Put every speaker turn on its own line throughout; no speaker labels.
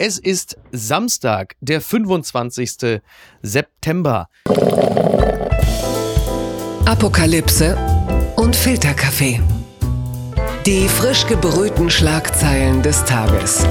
Es ist Samstag, der 25. September.
Apokalypse und Filterkaffee. Die frisch gebrühten Schlagzeilen des Tages.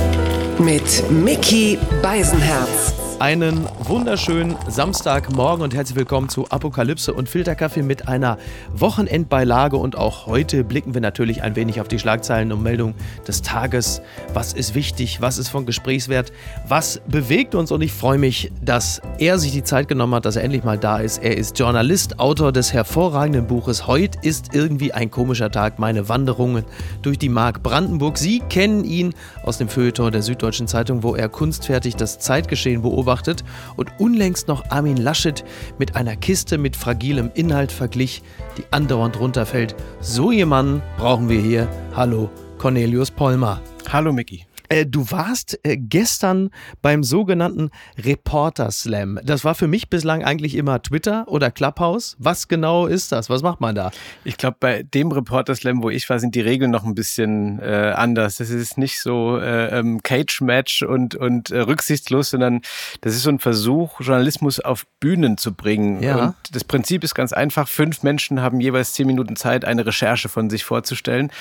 Mit Mickey Beisenherz.
Einen wunderschönen Samstagmorgen und herzlich willkommen zu Apokalypse und Filterkaffee mit einer Wochenendbeilage. Und auch heute blicken wir natürlich ein wenig auf die Schlagzeilen und Meldungen des Tages. Was ist wichtig? Was ist von Gesprächswert? Was bewegt uns? Und ich freue mich, dass er sich die Zeit genommen hat, dass er endlich mal da ist. Er ist Journalist, Autor des hervorragenden Buches Heute ist irgendwie ein komischer Tag. Meine Wanderungen durch die Mark Brandenburg. Sie kennen ihn aus dem Feuilleton der Süddeutschen Zeitung, wo er kunstfertig das Zeitgeschehen beobachtet beobachtet und unlängst noch Armin Laschet mit einer Kiste mit fragilem Inhalt verglich, die andauernd runterfällt. So jemanden brauchen wir hier. Hallo, Cornelius Polmer.
Hallo, Micky.
Äh, du warst äh, gestern beim sogenannten Reporter Slam. Das war für mich bislang eigentlich immer Twitter oder Clubhouse. Was genau ist das? Was macht man da?
Ich glaube, bei dem Reporter Slam, wo ich war, sind die Regeln noch ein bisschen äh, anders. Das ist nicht so äh, ähm, Cage-Match und, und äh, rücksichtslos, sondern das ist so ein Versuch, Journalismus auf Bühnen zu bringen. Ja. Und das Prinzip ist ganz einfach. Fünf Menschen haben jeweils zehn Minuten Zeit, eine Recherche von sich vorzustellen.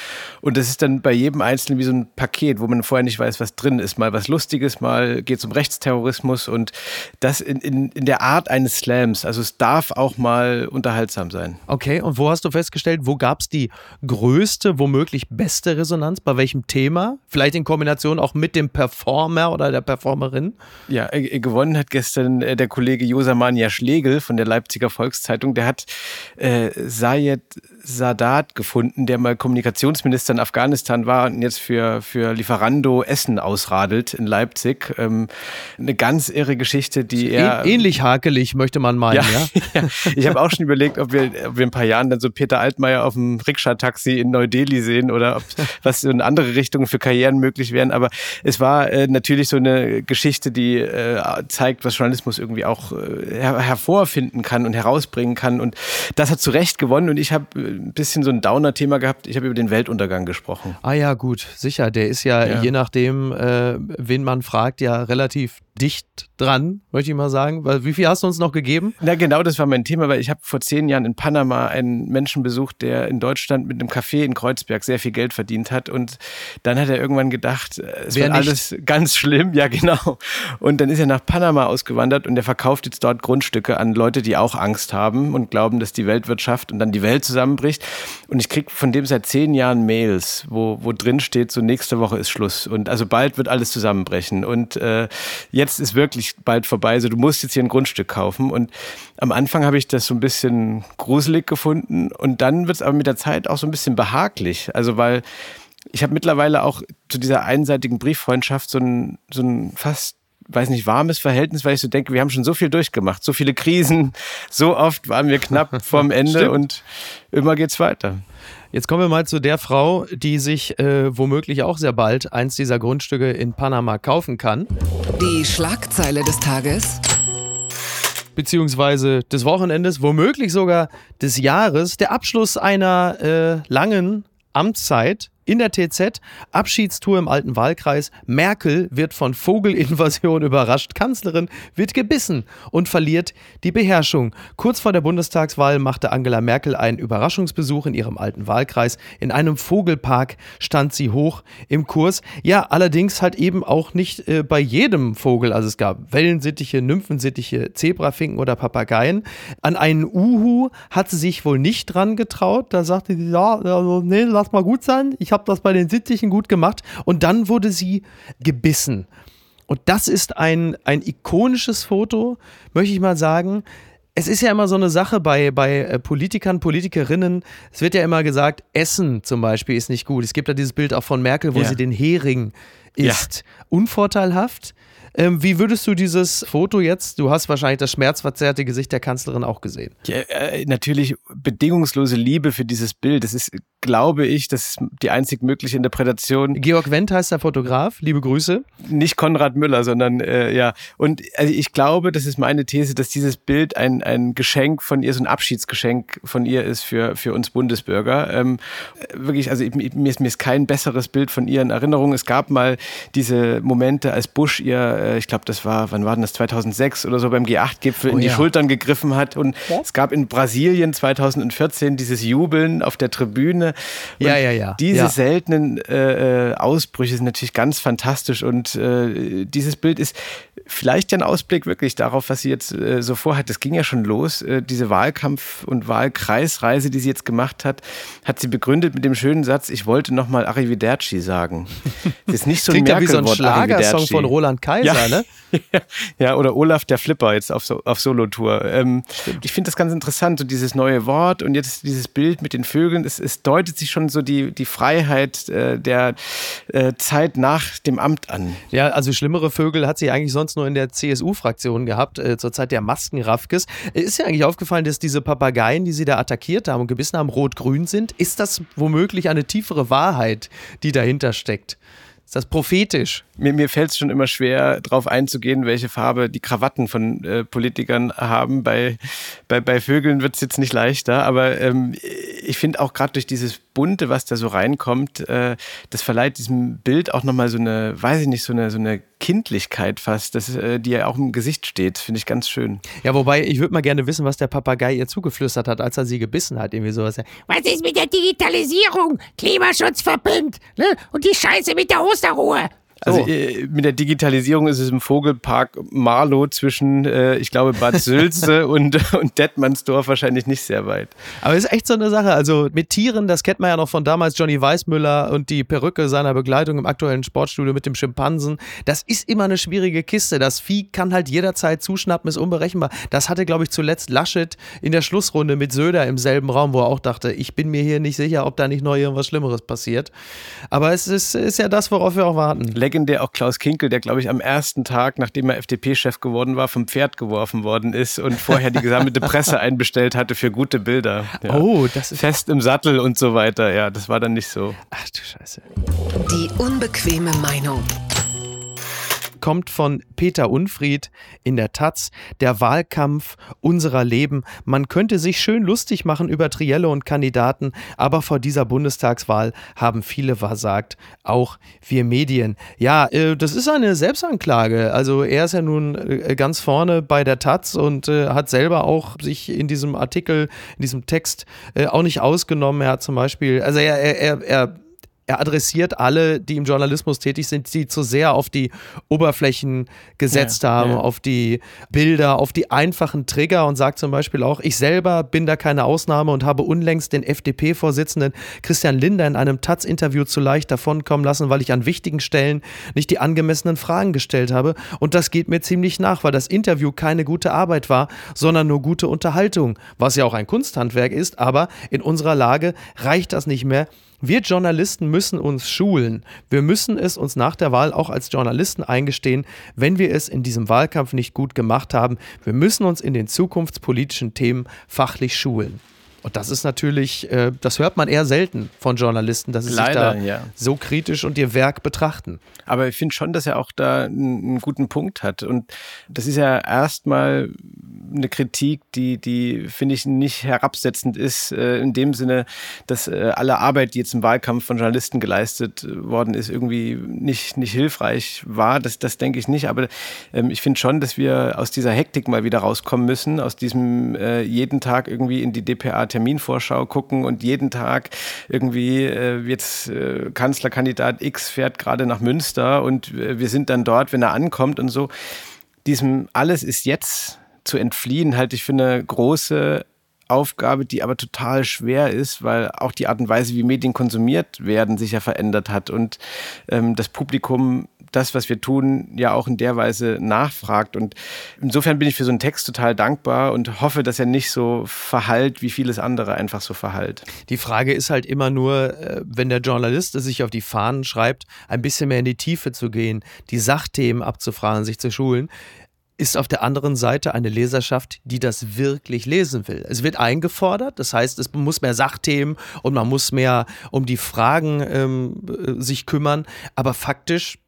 Und das ist dann bei jedem Einzelnen wie so ein Paket, wo man vorher nicht weiß, was drin ist. Mal was Lustiges, mal geht es um Rechtsterrorismus und das in, in, in der Art eines Slams. Also es darf auch mal unterhaltsam sein.
Okay, und wo hast du festgestellt, wo gab es die größte, womöglich beste Resonanz? Bei welchem Thema? Vielleicht in Kombination auch mit dem Performer oder der Performerin?
Ja, äh, gewonnen hat gestern äh, der Kollege Josamania Schlegel von der Leipziger Volkszeitung. Der hat äh, Sayed Sadat gefunden, der mal Kommunikationsminister in Afghanistan war und jetzt für, für Lieferando Essen ausradelt in Leipzig. Ähm, eine ganz irre Geschichte, die er.
Ähnlich hakelig, möchte man meinen, ja?
ja? ja. Ich habe auch schon überlegt, ob wir, ob wir in ein paar Jahren dann so Peter Altmaier auf dem Rikscha-Taxi in Neu-Delhi sehen oder ob was so in andere Richtungen für Karrieren möglich wären. Aber es war äh, natürlich so eine Geschichte, die äh, zeigt, was Journalismus irgendwie auch äh, her hervorfinden kann und herausbringen kann. Und das hat zu Recht gewonnen. Und ich habe äh, ein bisschen so ein Downer-Thema gehabt. Ich habe über den Weltuntergang gesprochen.
Ah ja, gut, sicher. Der ist ja, ja. je nachdem, äh, wen man fragt, ja relativ dicht dran, möchte ich mal sagen. Wie viel hast du uns noch gegeben?
Na genau, das war mein Thema, weil ich habe vor zehn Jahren in Panama einen Menschen besucht, der in Deutschland mit einem Café in Kreuzberg sehr viel Geld verdient hat. Und dann hat er irgendwann gedacht, äh, es wird alles ganz schlimm. Ja, genau. Und dann ist er nach Panama ausgewandert und er verkauft jetzt dort Grundstücke an Leute, die auch Angst haben und glauben, dass die Weltwirtschaft und dann die Welt zusammenbricht. Und ich kriege von dem seit zehn Jahren Mails, wo, wo drin steht, so nächste Woche ist Schluss. Und also bald wird alles zusammenbrechen. Und äh, jetzt ist wirklich bald vorbei, also du musst jetzt hier ein Grundstück kaufen. Und am Anfang habe ich das so ein bisschen gruselig gefunden und dann wird es aber mit der Zeit auch so ein bisschen behaglich. Also weil ich habe mittlerweile auch zu dieser einseitigen Brieffreundschaft so ein, so ein fast weiß nicht, warmes Verhältnis, weil ich so denke, wir haben schon so viel durchgemacht, so viele Krisen, so oft waren wir knapp vorm Ende und immer geht's weiter.
Jetzt kommen wir mal zu der Frau, die sich äh, womöglich auch sehr bald eins dieser Grundstücke in Panama kaufen kann.
Die Schlagzeile des Tages.
Beziehungsweise des Wochenendes, womöglich sogar des Jahres, der Abschluss einer äh, langen Amtszeit in der TZ, Abschiedstour im alten Wahlkreis. Merkel wird von Vogelinvasion überrascht. Kanzlerin wird gebissen und verliert die Beherrschung. Kurz vor der Bundestagswahl machte Angela Merkel einen Überraschungsbesuch in ihrem alten Wahlkreis. In einem Vogelpark stand sie hoch im Kurs. Ja, allerdings halt eben auch nicht äh, bei jedem Vogel. Also es gab Wellensittiche, Nymphensittiche, Zebrafinken oder Papageien. An einen Uhu hat sie sich wohl nicht dran getraut. Da sagte sie, ja, also, nee, lass mal gut sein. Ich habe das bei den Sittichen gut gemacht. Und dann wurde sie gebissen. Und das ist ein, ein ikonisches Foto, möchte ich mal sagen. Es ist ja immer so eine Sache bei, bei äh, Politikern, Politikerinnen. Es wird ja immer gesagt, Essen zum Beispiel ist nicht gut. Es gibt ja dieses Bild auch von Merkel, wo ja. sie den Hering isst. Ja. Unvorteilhaft. Ähm, wie würdest du dieses Foto jetzt, du hast wahrscheinlich das schmerzverzerrte Gesicht der Kanzlerin auch gesehen.
Ja, äh, natürlich bedingungslose Liebe für dieses Bild. Das ist, glaube ich, das ist die einzig mögliche Interpretation.
Georg Wendt heißt der Fotograf. Liebe Grüße.
Nicht Konrad Müller, sondern äh, ja. Und also ich glaube, das ist meine These, dass dieses Bild ein, ein Geschenk von ihr, so ein Abschiedsgeschenk von ihr ist für, für uns Bundesbürger. Ähm, wirklich, also mir ist, mir ist kein besseres Bild von ihr in Erinnerung. Es gab mal diese Momente, als Bush ihr, äh, ich glaube, das war, wann war denn das, 2006 oder so beim G8-Gipfel oh, in die ja. Schultern gegriffen hat. Und ja? es gab in Brasilien 2014 dieses Jubeln auf der Tribüne. Und
ja, ja, ja.
Diese ja. seltenen äh, äh, Ausbrüche sind natürlich ganz fantastisch. Und äh, dieses Bild ist vielleicht ja ein Ausblick wirklich darauf, was sie jetzt äh, so vorhat. Das ging ja schon los. Äh, diese Wahlkampf- und Wahlkreisreise, die sie jetzt gemacht hat, hat sie begründet mit dem schönen Satz, ich wollte nochmal Arrivederci sagen.
Das ist nicht so ein Klingt ja wie so ein Schlagersong von Roland Kaiser,
ja.
ne?
ja, oder Olaf der Flipper jetzt auf, so, auf Solo-Tour. Ähm, ich finde das ganz interessant, so dieses neue Wort und jetzt dieses Bild mit den Vögeln. Es, es deutet sich schon so die, die Freiheit äh, der äh, Zeit nach dem Amt an.
Ja, also schlimmere Vögel hat sie eigentlich sonst nur in der CSU-Fraktion gehabt, äh, zur Zeit der Maskenraffkes. Ist ja eigentlich aufgefallen, dass diese Papageien, die sie da attackiert haben und gebissen haben, rot-grün sind. Ist das womöglich eine tiefere Wahrheit, die dahinter steckt? Ist das prophetisch?
Mir, mir fällt es schon immer schwer, darauf einzugehen, welche Farbe die Krawatten von äh, Politikern haben. Bei, bei, bei Vögeln wird es jetzt nicht leichter, aber ähm, ich finde auch gerade durch dieses Bunte, was da so reinkommt, äh, das verleiht diesem Bild auch nochmal so eine, weiß ich nicht, so eine, so eine Kindlichkeit fast, das, äh, die ja auch im Gesicht steht. Finde ich ganz schön.
Ja, wobei, ich würde mal gerne wissen, was der Papagei ihr zugeflüstert hat, als er sie gebissen hat. Irgendwie sowas.
Was ist mit der Digitalisierung? Klimaschutz verbindet, ne? Und die Scheiße mit der Osterruhe.
Also oh. mit der Digitalisierung ist es im Vogelpark Marlow zwischen, äh, ich glaube, Bad Sülze und, und Detmandsdorf wahrscheinlich nicht sehr weit.
Aber es ist echt so eine Sache. Also mit Tieren, das kennt man ja noch von damals Johnny Weissmüller und die Perücke seiner Begleitung im aktuellen Sportstudio mit dem Schimpansen. Das ist immer eine schwierige Kiste. Das Vieh kann halt jederzeit zuschnappen, ist unberechenbar. Das hatte, glaube ich, zuletzt Laschet in der Schlussrunde mit Söder im selben Raum, wo er auch dachte, ich bin mir hier nicht sicher, ob da nicht noch irgendwas Schlimmeres passiert. Aber es ist, ist ja das, worauf wir auch warten
legendär auch Klaus Kinkel, der, glaube ich, am ersten Tag, nachdem er FDP-Chef geworden war, vom Pferd geworfen worden ist und vorher die gesammelte Presse einbestellt hatte für gute Bilder.
Ja. Oh, das ist.
Fest im Sattel und so weiter. Ja, das war dann nicht so.
Ach du Scheiße.
Die unbequeme Meinung
kommt von Peter Unfried in der Taz, der Wahlkampf unserer Leben. Man könnte sich schön lustig machen über Trielle und Kandidaten, aber vor dieser Bundestagswahl haben viele versagt, auch wir Medien. Ja, äh, das ist eine Selbstanklage. Also er ist ja nun äh, ganz vorne bei der Taz und äh, hat selber auch sich in diesem Artikel, in diesem Text auch nicht ausgenommen. Er hat zum Beispiel, also er, er, er er adressiert alle, die im Journalismus tätig sind, die zu sehr auf die Oberflächen gesetzt ja, haben, ja. auf die Bilder, auf die einfachen Trigger und sagt zum Beispiel auch, ich selber bin da keine Ausnahme und habe unlängst den FDP-Vorsitzenden Christian Linder in einem Taz-Interview zu leicht davonkommen lassen, weil ich an wichtigen Stellen nicht die angemessenen Fragen gestellt habe. Und das geht mir ziemlich nach, weil das Interview keine gute Arbeit war, sondern nur gute Unterhaltung, was ja auch ein Kunsthandwerk ist, aber in unserer Lage reicht das nicht mehr wir Journalisten müssen uns schulen. Wir müssen es uns nach der Wahl auch als Journalisten eingestehen, wenn wir es in diesem Wahlkampf nicht gut gemacht haben. Wir müssen uns in den zukunftspolitischen Themen fachlich schulen. Und das ist natürlich, äh, das hört man eher selten von Journalisten, dass sie Leider, sich da ja. so kritisch und ihr Werk betrachten.
Aber ich finde schon, dass er auch da einen, guten Punkt hat. Und das ist ja erstmal eine Kritik, die, die finde ich nicht herabsetzend ist, äh, in dem Sinne, dass äh, alle Arbeit, die jetzt im Wahlkampf von Journalisten geleistet worden ist, irgendwie nicht, nicht hilfreich war. Das, das denke ich nicht. Aber ähm, ich finde schon, dass wir aus dieser Hektik mal wieder rauskommen müssen, aus diesem äh, jeden Tag irgendwie in die DPA Terminvorschau gucken und jeden Tag irgendwie äh, jetzt äh, Kanzlerkandidat X fährt gerade nach Münster und äh, wir sind dann dort, wenn er ankommt und so. Diesem alles ist jetzt zu entfliehen, halte ich für eine große Aufgabe, die aber total schwer ist, weil auch die Art und Weise, wie Medien konsumiert werden, sich ja verändert hat und ähm, das Publikum das, was wir tun, ja auch in der Weise nachfragt. Und insofern bin ich für so einen Text total dankbar und hoffe, dass er nicht so verhallt, wie vieles andere einfach so verhallt.
Die Frage ist halt immer nur, äh, wenn der Journalist es sich auf die Fahnen schreibt, ein bisschen mehr in die Tiefe zu gehen, die Sachthemen abzufragen, sich zu schulen ist auf der anderen Seite eine Leserschaft, die das wirklich lesen will. Es wird eingefordert, das heißt, es muss mehr Sachthemen und man muss mehr um die Fragen ähm, äh, sich kümmern, aber faktisch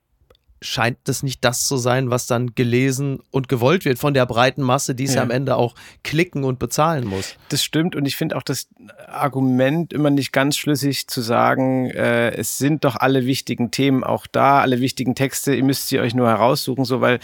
scheint das nicht das zu sein, was dann gelesen und gewollt wird von der breiten Masse, die es ja. am Ende auch klicken und bezahlen muss.
Das stimmt und ich finde auch das Argument immer nicht ganz schlüssig zu sagen, äh, es sind doch alle wichtigen Themen auch da, alle wichtigen Texte, ihr müsst sie euch nur heraussuchen, so weil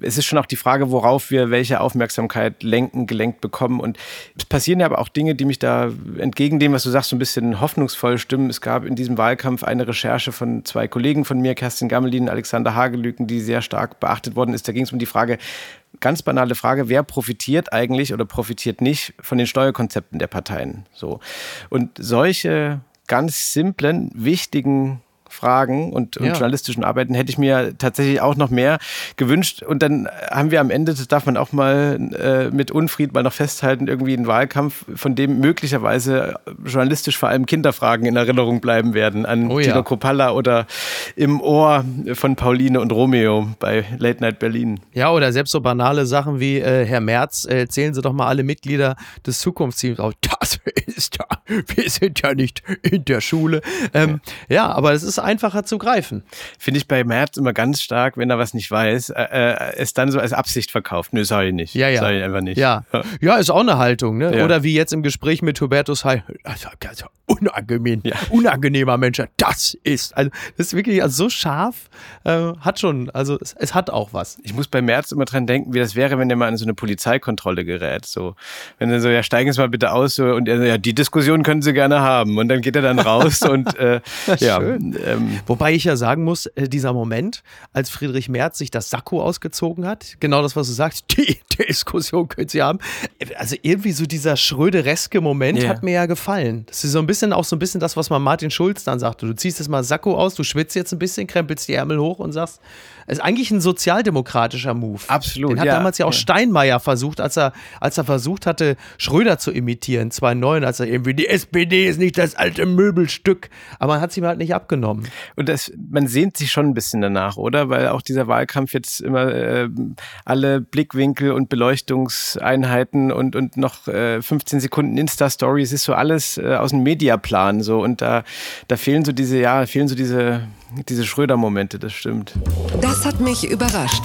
es ist schon auch die Frage, worauf wir welche Aufmerksamkeit lenken, gelenkt bekommen und es passieren ja aber auch Dinge, die mich da entgegen dem, was du sagst, so ein bisschen hoffnungsvoll stimmen. Es gab in diesem Wahlkampf eine Recherche von zwei Kollegen von mir, Kerstin Gammelin, Alexander Hagelüken, die sehr stark beachtet worden ist. Da ging es um die Frage, ganz banale Frage, wer profitiert eigentlich oder profitiert nicht von den Steuerkonzepten der Parteien? So. Und solche ganz simplen, wichtigen Fragen und, und journalistischen Arbeiten hätte ich mir tatsächlich auch noch mehr gewünscht. Und dann haben wir am Ende, das darf man auch mal äh, mit Unfried mal noch festhalten, irgendwie einen Wahlkampf, von dem möglicherweise journalistisch vor allem Kinderfragen in Erinnerung bleiben werden an oh, Tino Kropalla oder im Ohr von Pauline und Romeo bei Late Night Berlin.
Ja, oder selbst so banale Sachen wie äh, Herr Merz, äh, zählen Sie doch mal alle Mitglieder des Zukunftsteams auf. Das ist ja, wir sind ja nicht in der Schule. Ähm, ja. ja, aber es ist einfacher zu greifen.
Finde ich bei Merz immer ganz stark, wenn er was nicht weiß, äh, äh, es dann so als Absicht verkauft. Nö, sag ich nicht.
Ja, ja.
Sag ich einfach nicht.
Ja, ja ist auch eine Haltung. Ne? Ja. Oder wie jetzt im Gespräch mit Hubertus Heil. Also, also unangenehm, ja. unangenehmer Mensch. Das ist, also das ist wirklich also so scharf, äh, hat schon, also es, es, hat auch was.
Ich muss bei Merz immer dran denken, wie das wäre, wenn der mal in so eine Polizeikontrolle gerät. So, wenn er so, ja, steigen Sie mal bitte aus so, und er so, ja, die Diskussion können Sie gerne haben. Und dann geht er dann raus und äh, ja,
äh, ähm, Wobei ich ja sagen muss, äh, dieser Moment, als Friedrich Merz sich das Sakko ausgezogen hat, genau das, was du sagst, die Diskussion könnt ihr haben. Also irgendwie so dieser schrödereske Moment yeah. hat mir ja gefallen. Das ist so ein bisschen auch so ein bisschen das, was man Martin Schulz dann sagte. Du ziehst jetzt mal Sakko aus, du schwitzt jetzt ein bisschen, krempelst die Ärmel hoch und sagst, ist eigentlich ein sozialdemokratischer Move.
Absolut.
Den hat ja, damals ja auch ja. Steinmeier versucht, als er, als er versucht hatte, Schröder zu imitieren, 2009, als er irgendwie, die SPD ist nicht das alte Möbelstück. Aber man hat sie ihm halt nicht abgenommen.
Und das, man sehnt sich schon ein bisschen danach, oder? Weil auch dieser Wahlkampf jetzt immer äh, alle Blickwinkel und Beleuchtungseinheiten und, und noch äh, 15 Sekunden Insta-Stories ist so alles äh, aus dem Mediaplan so. Und da, da fehlen so diese, ja, fehlen so diese diese Schröder-Momente, das stimmt.
Das hat mich überrascht.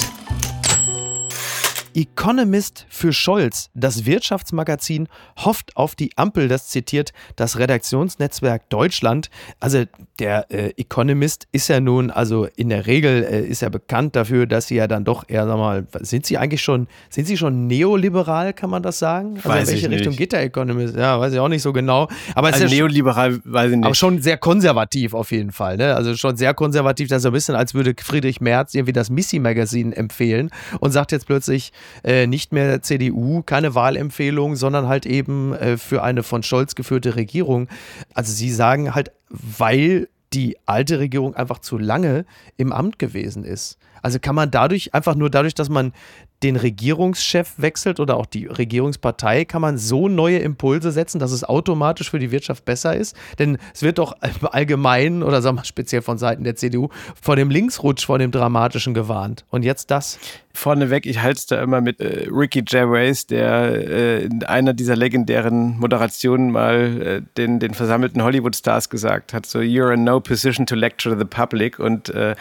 Economist für Scholz. Das Wirtschaftsmagazin hofft auf die Ampel. Das zitiert das Redaktionsnetzwerk Deutschland. Also der äh, Economist ist ja nun, also in der Regel äh, ist er bekannt dafür, dass sie ja dann doch eher, sag mal, sind sie eigentlich schon, sind sie schon neoliberal, kann man das sagen?
Also weiß
in welche
Richtung
nicht. geht der Economist? Ja, weiß ich auch nicht so genau. Aber
also
ist
ja neoliberal, weiß ich nicht.
Aber schon sehr konservativ auf jeden Fall. Ne? Also schon sehr konservativ, das ist ein bisschen, als würde Friedrich Merz irgendwie das Missy-Magazin empfehlen und sagt jetzt plötzlich, äh, nicht mehr CDU, keine Wahlempfehlung, sondern halt eben äh, für eine von Scholz geführte Regierung. Also sie sagen halt, weil die alte Regierung einfach zu lange im Amt gewesen ist. Also kann man dadurch, einfach nur dadurch, dass man den Regierungschef wechselt oder auch die Regierungspartei, kann man so neue Impulse setzen, dass es automatisch für die Wirtschaft besser ist. Denn es wird doch allgemein oder sagen wir speziell von Seiten der CDU vor dem Linksrutsch, vor dem Dramatischen gewarnt. Und jetzt das?
Vorneweg, ich halte es da immer mit äh, Ricky Gervais, der äh, in einer dieser legendären Moderationen mal äh, den, den versammelten Hollywood-Stars gesagt hat, so, you're in no position to lecture the public. Und äh,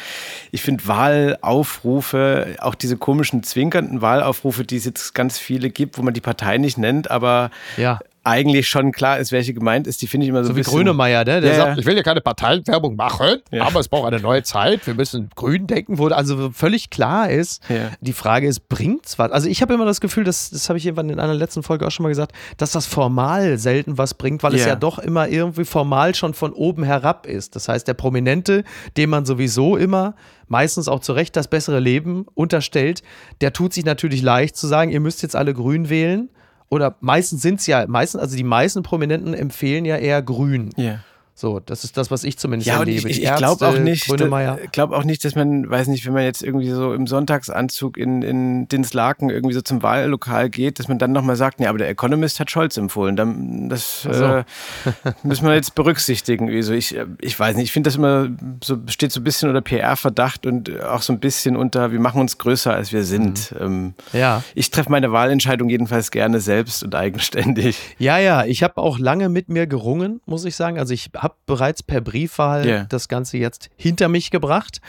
ich finde Wahlaufrufe, auch diese komischen Zwinkern, sogenannten Wahlaufrufe, die es jetzt ganz viele gibt, wo man die Partei nicht nennt, aber ja eigentlich schon klar ist, welche gemeint ist, die finde ich immer so, so
ein bisschen... wie Grönemeyer, ne? der ja, sagt, ich will ja keine Parteiwerbung machen, ja. aber es braucht eine neue Zeit, wir müssen grün denken, wo also völlig klar ist, ja. die Frage ist, bringt's was? Also ich habe immer das Gefühl, das, das habe ich irgendwann in einer letzten Folge auch schon mal gesagt, dass das formal selten was bringt, weil es ja doch immer irgendwie formal schon von oben herab ist. Das heißt, der Prominente, dem man sowieso immer meistens auch zu Recht das bessere Leben unterstellt, der tut sich natürlich leicht zu sagen, ihr müsst jetzt alle grün wählen oder meistens sind es ja, meistens, also die meisten Prominenten empfehlen ja eher grün.
Yeah.
So, das ist das, was ich zumindest
ja,
erlebe.
Ich, ich glaube auch nicht, glaube auch nicht, dass man, weiß nicht, wenn man jetzt irgendwie so im Sonntagsanzug in, in Dinslaken irgendwie so zum Wahllokal geht, dass man dann nochmal sagt, nee, aber der Economist hat Scholz empfohlen. Dann, das
so.
äh, müssen wir jetzt berücksichtigen. Irgendwie so. Ich, ich weiß nicht, ich finde das immer so, steht so ein bisschen unter PR-Verdacht und auch so ein bisschen unter, wir machen uns größer, als wir sind.
Mhm.
Ähm,
ja.
Ich treffe meine Wahlentscheidung jedenfalls gerne selbst und eigenständig.
Ja, ja, ich habe auch lange mit mir gerungen, muss ich sagen. Also ich habe bereits per Briefwahl
Yeah.
das Ganze jetzt hinter mich gebracht.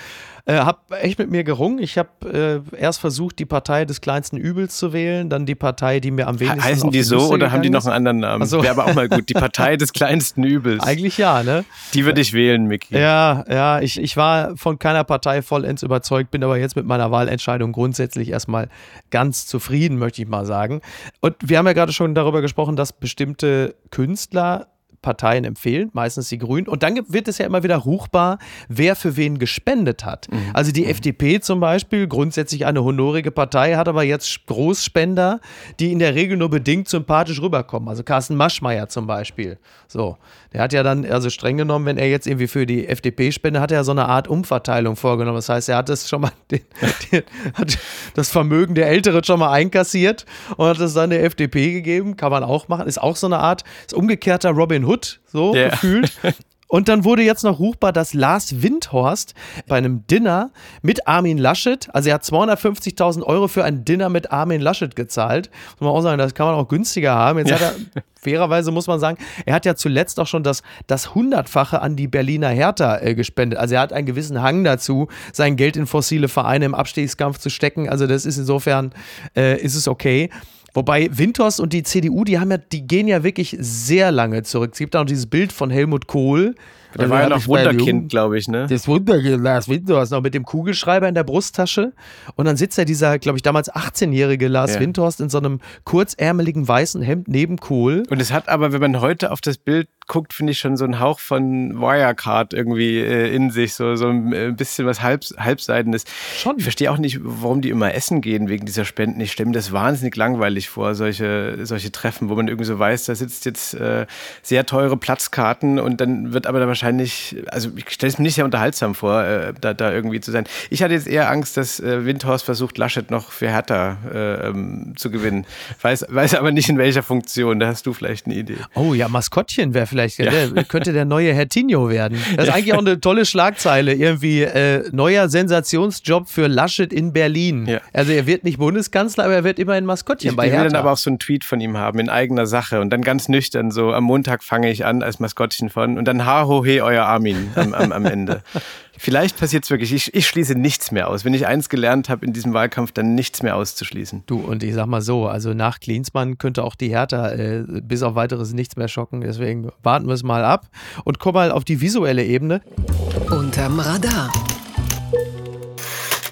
Äh, habe echt mit mir gerungen. Ich habe äh, erst versucht, die Partei des kleinsten Übels zu wählen, dann die Partei, die mir am wenigsten
Heißen
auf
die so oder haben die noch einen anderen Namen?
Ach so.
Wäre aber auch mal gut. Die Partei des kleinsten Übels.
Eigentlich ja, ne?
Die würde ich wählen, Micky.
Ja, ja, ich, ich war von keiner Partei vollends überzeugt, bin aber jetzt mit meiner Wahlentscheidung grundsätzlich erstmal ganz zufrieden, möchte ich mal sagen. Und wir haben ja gerade schon darüber gesprochen, dass bestimmte Künstler Parteien empfehlen, meistens die Grünen. Und dann wird es ja immer wieder ruchbar, wer für wen gespendet hat. Also die FDP zum Beispiel, grundsätzlich eine honorige Partei, hat aber jetzt Großspender, die in der Regel nur bedingt sympathisch rüberkommen. Also Carsten Maschmeyer zum Beispiel. So, der hat ja dann, also streng genommen, wenn er jetzt irgendwie für die FDP spendet, hat er ja so eine Art Umverteilung vorgenommen. Das heißt, er hat das schon mal, den, den, hat das Vermögen der Älteren schon mal einkassiert und hat es dann der FDP gegeben. Kann man auch machen. Ist auch so eine Art, ist umgekehrter Robin Hood, so
Ja.
gefühlt. Und dann wurde jetzt noch ruchbar, dass Lars Windhorst bei einem Dinner mit Armin Laschet, also er hat 250.000 Euro für ein Dinner mit Armin Laschet gezahlt. Muss man auch sagen, das kann man auch günstiger haben. Jetzt hat er, fairerweise muss man sagen, er hat ja zuletzt auch schon das, das Hundertfache an die Berliner Hertha äh, gespendet. Also er hat einen gewissen Hang dazu, sein Geld in fossile Vereine im Abstiegskampf zu stecken. Also das ist insofern, äh, ist es okay. Wobei Winters und die CDU, die haben ja, die gehen ja wirklich sehr lange zurück. Es gibt da noch dieses Bild von Helmut Kohl.
Der war ja noch Wunderkind, glaube ich, ne?
Das Wunderkind Lars Windhorst noch mit dem Kugelschreiber in der Brusttasche. Und dann sitzt ja dieser, glaube ich, damals 18-jährige Lars
Ja.
Windhorst in so einem kurzärmeligen weißen Hemd neben Kohl.
Und es hat aber, wenn man heute auf das Bild guckt, finde ich schon so einen Hauch von Wirecard irgendwie äh, in sich, so, so ein äh, bisschen was halb, halbseidenes.
Schon.
Ich verstehe auch nicht, warum die immer essen gehen wegen dieser Spenden. Ich stelle mir das wahnsinnig langweilig vor, solche, solche Treffen, wo man irgendwie so weiß, da sitzt jetzt äh, sehr teure Platzkarten und dann wird aber da wahrscheinlich, also ich stelle es mir nicht sehr unterhaltsam vor, äh, da, da irgendwie zu sein. Ich hatte jetzt eher Angst, dass äh, Windhorst versucht, Laschet noch für Hertha äh, ähm, zu gewinnen. Weiß, weiß aber nicht in welcher Funktion. Da hast du vielleicht eine Idee.
Oh ja, Maskottchen wäre vielleicht, der, könnte der neue Herr Tinio werden. Das ist eigentlich auch eine tolle Schlagzeile. Irgendwie äh, neuer Sensationsjob für Laschet in Berlin.
Ja.
Also er wird nicht Bundeskanzler, aber er wird immerhin Maskottchen
Ich,
bei
ich will
Hertha.
dann aber auch so einen Tweet von ihm haben in eigener Sache und dann ganz nüchtern so am Montag fange ich an als Maskottchen von und dann ha ho he euer Armin am, am, am Ende. Vielleicht passiert es wirklich. Ich, ich schließe nichts mehr aus. Wenn ich eins gelernt habe in diesem Wahlkampf, dann nichts mehr auszuschließen.
Du, und ich sag mal so, also nach Klinsmann könnte auch die Hertha äh, bis auf weiteres nichts mehr schocken. Deswegen warten wir es mal ab und kommen mal auf die visuelle Ebene.
Unterm Radar.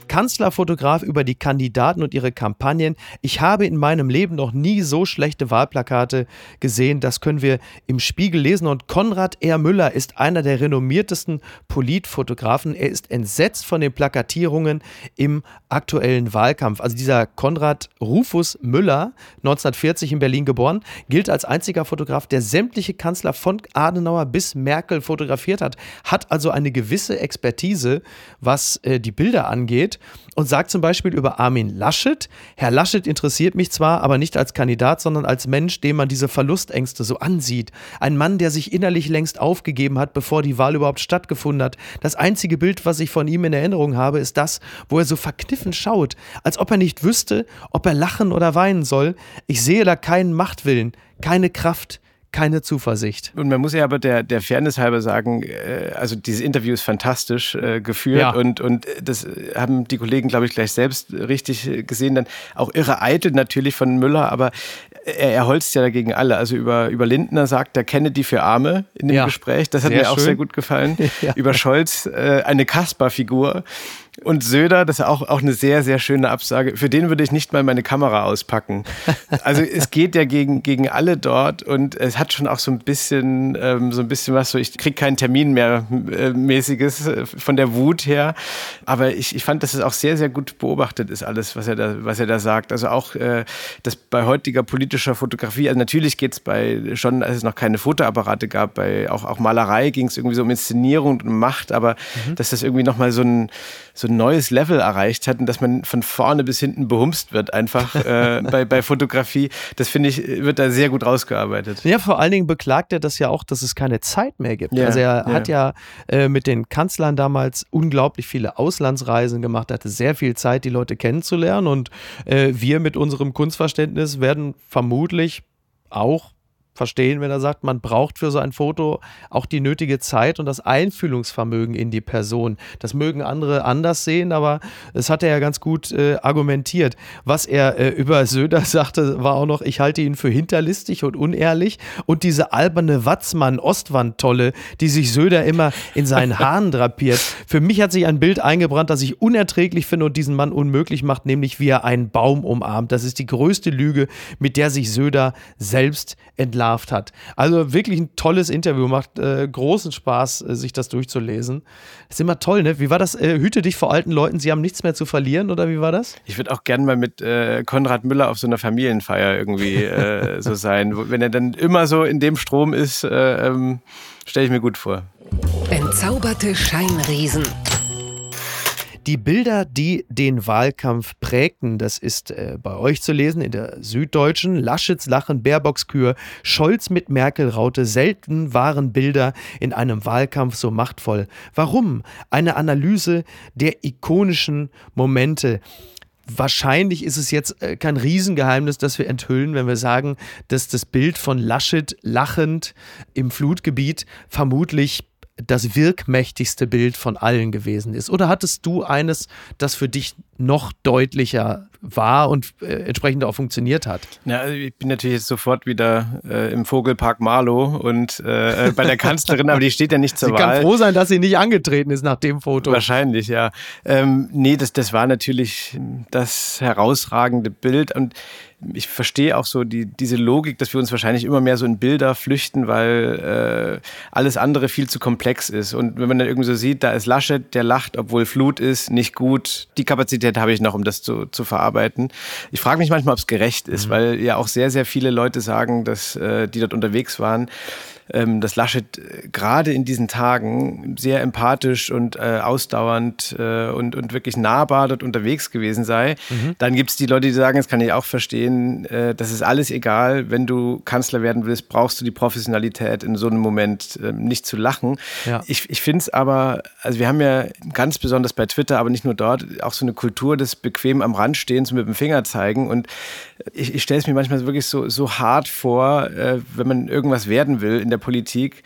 Kanzlerfotograf über die Kandidaten und ihre Kampagnen. Ich habe in meinem Leben noch nie so schlechte Wahlplakate gesehen. Das können wir im Spiegel lesen. Und Konrad R. Müller ist einer der renommiertesten Politfotografen. Er ist entsetzt von den Plakatierungen im aktuellen Wahlkampf. Also dieser Konrad Rufus Müller, 1940 in Berlin geboren, gilt als einziger Fotograf, der sämtliche Kanzler von Adenauer bis Merkel fotografiert hat, hat also eine gewisse Expertise, was äh, die Bilder angeht und sagt zum Beispiel über Armin Laschet, Herr Laschet interessiert mich zwar, aber nicht als Kandidat, sondern als Mensch, dem man diese Verlustängste so ansieht. Ein Mann, der sich innerlich längst aufgegeben hat, bevor die Wahl überhaupt stattgefunden hat. Das einzige Bild, was ich von ihm in Erinnerung habe, ist das, wo er so verkniffen schaut, als ob er nicht wüsste, ob er lachen oder weinen soll. Ich sehe da keinen Machtwillen, keine Kraft, keine Zuversicht.
Und man muss ja aber der, der Fairness halber sagen, äh, also dieses Interview ist fantastisch äh, geführt
Ja.
und, und das haben die Kollegen, glaube ich, gleich selbst richtig äh, gesehen. Dann auch irre eitel natürlich von Müller, aber er, er holzt ja dagegen alle. Also über, über Lindner sagt er Kennedy für Arme in dem
Ja.
Gespräch. Das hat
Sehr
mir auch
schön.
sehr gut gefallen.
Ja.
Über Scholz äh, eine Kasper-Figur. Und Söder, das ist auch, auch eine sehr, sehr schöne Absage. Für den würde ich nicht mal meine Kamera auspacken. Also es geht ja gegen, gegen alle dort und es hat schon auch so ein bisschen, ähm, so ein bisschen was so, ich kriege keinen Termin mehr äh, mäßiges äh, von der Wut her. Aber ich, ich fand, dass es auch sehr, sehr gut beobachtet ist, alles, was er da, was er da sagt. Also auch äh, das bei heutiger politischer Fotografie, also natürlich geht es bei schon, als es noch keine Fotoapparate gab, bei auch, auch Malerei ging es irgendwie so um Inszenierung und Macht, aber mhm. dass das irgendwie nochmal so ein so ein neues Level erreicht hat und dass man von vorne bis hinten behumst wird, einfach äh, bei, bei Fotografie. Das finde ich, wird da sehr gut rausgearbeitet.
Ja, vor allen Dingen beklagt er das ja auch, dass es keine Zeit mehr gibt. Ja, also er ja. hat ja äh, mit den Kanzlern damals unglaublich viele Auslandsreisen gemacht, hatte sehr viel Zeit, die Leute kennenzulernen und äh, wir mit unserem Kunstverständnis werden vermutlich auch verstehen, wenn er sagt, man braucht für so ein Foto auch die nötige Zeit und das Einfühlungsvermögen in die Person. Das mögen andere anders sehen, aber es hat er ja ganz gut äh, argumentiert. Was er äh, über Söder sagte, war auch noch, ich halte ihn für hinterlistig und unehrlich und diese alberne Watzmann-Ostwand-Tolle, die sich Söder immer in seinen Haaren drapiert. Für mich hat sich ein Bild eingebrannt, das ich unerträglich finde und diesen Mann unmöglich macht, nämlich wie er einen Baum umarmt. Das ist die größte Lüge, mit der sich Söder selbst entlarvt genervt hat. Also wirklich ein tolles Interview, macht äh, großen Spaß, äh, sich das durchzulesen. ist immer toll, ne? Wie war das? Äh, hüte dich vor alten Leuten, sie haben nichts mehr zu verlieren oder wie war das?
Ich würde auch gerne mal mit äh, Konrad Müller auf so einer Familienfeier irgendwie äh, so sein. Wenn er dann immer so in dem Strom ist, äh, ähm, stelle ich mir gut vor.
Entzauberte Scheinriesen.
Die Bilder, die den Wahlkampf prägten, das ist äh, bei euch zu lesen in der Süddeutschen. Laschets Lachen, Baerbocks Scholz mit Merkel Raute. Selten waren Bilder in einem Wahlkampf so machtvoll. Warum? Eine Analyse der ikonischen Momente. Wahrscheinlich ist es jetzt äh, kein Riesengeheimnis, das wir enthüllen, wenn wir sagen, dass das Bild von Laschet lachend im Flutgebiet vermutlich das wirkmächtigste Bild von allen gewesen ist? Oder hattest du eines, das für dich noch deutlicher war und äh, entsprechend auch funktioniert hat?
Ja, also ich bin natürlich jetzt sofort wieder äh, im Vogelpark Marlow und äh, äh bei der Kanzlerin, aber die steht ja nicht zur
sie
Wahl.
Sie kann froh sein, dass sie nicht angetreten ist nach dem Foto.
Wahrscheinlich, ja. Ähm, nee, das, das war natürlich das herausragende Bild und ich verstehe auch so die, diese Logik, dass wir uns wahrscheinlich immer mehr so in Bilder flüchten, weil äh, alles andere viel zu komplex ist. Und wenn man dann irgendwie so sieht, da ist Laschet, der lacht, obwohl Flut ist, nicht gut. Die Kapazität habe ich noch, um das zu, zu verarbeiten. Ich frage mich manchmal, ob es gerecht ist, mhm. weil ja auch sehr, sehr viele Leute sagen, dass äh, die dort unterwegs waren, dass Laschet äh, gerade in diesen Tagen sehr empathisch und äh, ausdauernd äh, und, und wirklich nahbar dort unterwegs gewesen sei. Mhm. Dann gibt es die Leute, die sagen, das kann ich auch verstehen, äh, das ist alles egal, wenn du Kanzler werden willst, brauchst du die Professionalität in so einem Moment äh, nicht zu lachen. Ja. Ich, ich finde es aber, also wir haben ja ganz besonders bei Twitter, aber nicht nur dort, auch so eine Kultur des bequem am Rand stehens mit dem Finger zeigen und ich, ich stelle es mir manchmal wirklich so, so hart vor, äh, wenn man irgendwas werden will in der Politik,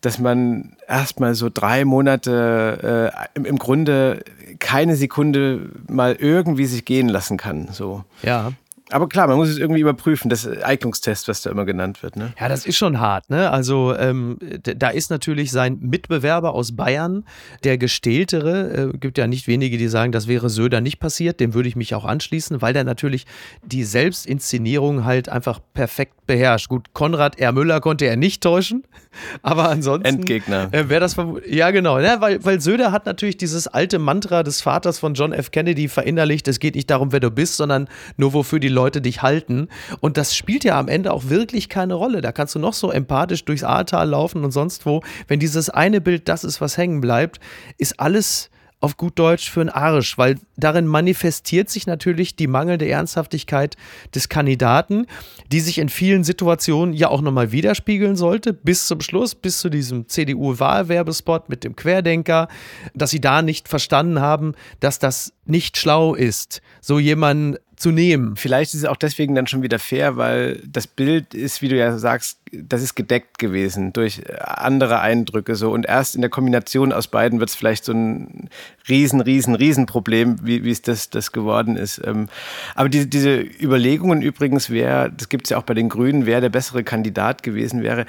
dass man erstmal so drei Monate äh, im, im Grunde keine Sekunde mal irgendwie sich gehen lassen kann. So.
Ja
aber klar, man muss es irgendwie überprüfen, das Eignungstest, was da immer genannt wird. Ne?
Ja, das ist schon hart. Ne? Also ähm, da ist natürlich sein Mitbewerber aus Bayern, der gestähltere. Äh, gibt ja nicht wenige, die sagen, das wäre Söder nicht passiert. Dem würde ich mich auch anschließen, weil der natürlich die Selbstinszenierung halt einfach perfekt beherrscht. Gut, Konrad R. Müller konnte er nicht täuschen, aber ansonsten
Endgegner.
Äh, wäre das ja genau, ne? weil, weil Söder hat natürlich dieses alte Mantra des Vaters von John F. Kennedy verinnerlicht. Es geht nicht darum, wer du bist, sondern nur wofür die Leute dich halten. Und das spielt ja am Ende auch wirklich keine Rolle. Da kannst du noch so empathisch durchs Ahrtal laufen und sonst wo. Wenn dieses eine Bild das ist, was hängen bleibt, ist alles auf gut Deutsch für einen Arsch, weil darin manifestiert sich natürlich die mangelnde Ernsthaftigkeit des Kandidaten, die sich in vielen Situationen ja auch nochmal widerspiegeln sollte, bis zum Schluss, bis zu diesem CDU-Wahlwerbespot mit dem Querdenker, dass sie da nicht verstanden haben, dass das nicht schlau ist, so jemanden zu nehmen.
Vielleicht ist es auch deswegen dann schon wieder fair, weil das Bild ist, wie du ja sagst, das ist gedeckt gewesen durch andere Eindrücke so und erst in der Kombination aus beiden wird es vielleicht so ein riesen, riesen, riesen Problem, wie, wie es das, das geworden ist. Ähm, aber diese, diese Überlegungen übrigens, wer, das gibt es ja auch bei den Grünen, wer der bessere Kandidat gewesen wäre,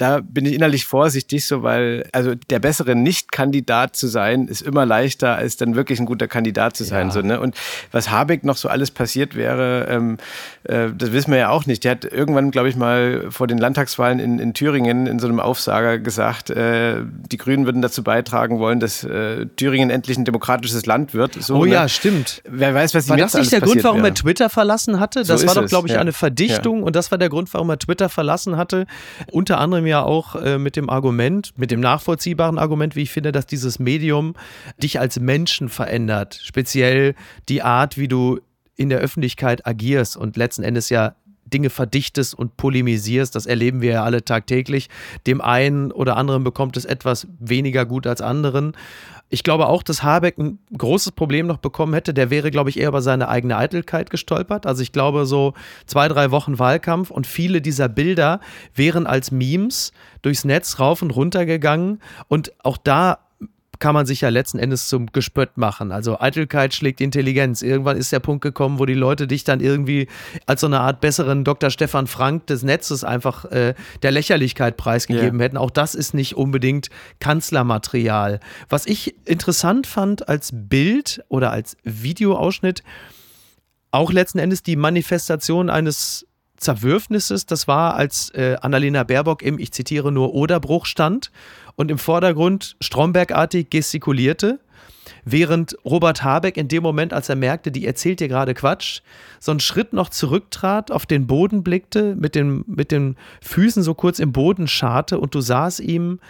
da bin ich innerlich vorsichtig, so weil, also der bessere Nicht-Kandidat zu sein, ist immer leichter, als dann wirklich ein guter Kandidat zu sein. Ja. So, ne? Und was Habeck noch so alles passiert wäre, ähm, äh, das wissen wir ja auch nicht. Der hat irgendwann, glaube ich, mal vor den Landtagswahlen in, in Thüringen in so einem Aufsager gesagt, äh, die Grünen würden dazu beitragen wollen, dass äh, Thüringen endlich ein demokratisches Land wird. So,
oh
ne?
ja, stimmt.
Wer weiß, was
War das nicht der Grund, warum
wäre.
er Twitter verlassen hatte? Das
So
war doch, glaube ich,
ja.
eine Verdichtung
Ja.
und das war der Grund, warum er Twitter verlassen hatte. Unter anderem ja auch äh, mit dem Argument, mit dem nachvollziehbaren Argument, wie ich finde, dass dieses Medium dich als Menschen verändert. Speziell die Art, wie du in der Öffentlichkeit agierst und letzten Endes ja Dinge verdichtest und polemisierst. Das erleben wir ja alle tagtäglich. Dem einen oder anderen bekommt es etwas weniger gut als anderen. Ich glaube auch, dass Habeck ein großes Problem noch bekommen hätte. Der wäre, glaube ich, eher über seine eigene Eitelkeit gestolpert. Also ich glaube, so zwei, drei Wochen Wahlkampf und viele dieser Bilder wären als Memes durchs Netz rauf und runter gegangen. Und auch da kann man sich ja letzten Endes zum Gespött machen. Also Eitelkeit schlägt Intelligenz. Irgendwann ist der Punkt gekommen, wo die Leute dich dann irgendwie als so eine Art besseren Dr. Stefan Frank des Netzes einfach äh, der Lächerlichkeit preisgegeben
Ja.
hätten. Auch das ist nicht unbedingt Kanzlermaterial. Was ich interessant fand als Bild oder als Videoausschnitt, auch letzten Endes die Manifestation eines Zerwürfnisses, das war, als äh, Annalena Baerbock im, ich zitiere nur, Oderbruch stand und im Vordergrund Strombergartig gestikulierte, während Robert Habeck in dem Moment, als er merkte, die erzählt dir gerade Quatsch, so einen Schritt noch zurücktrat, auf den Boden blickte, mit den, mit den Füßen so kurz im Boden scharte und du sahst ihm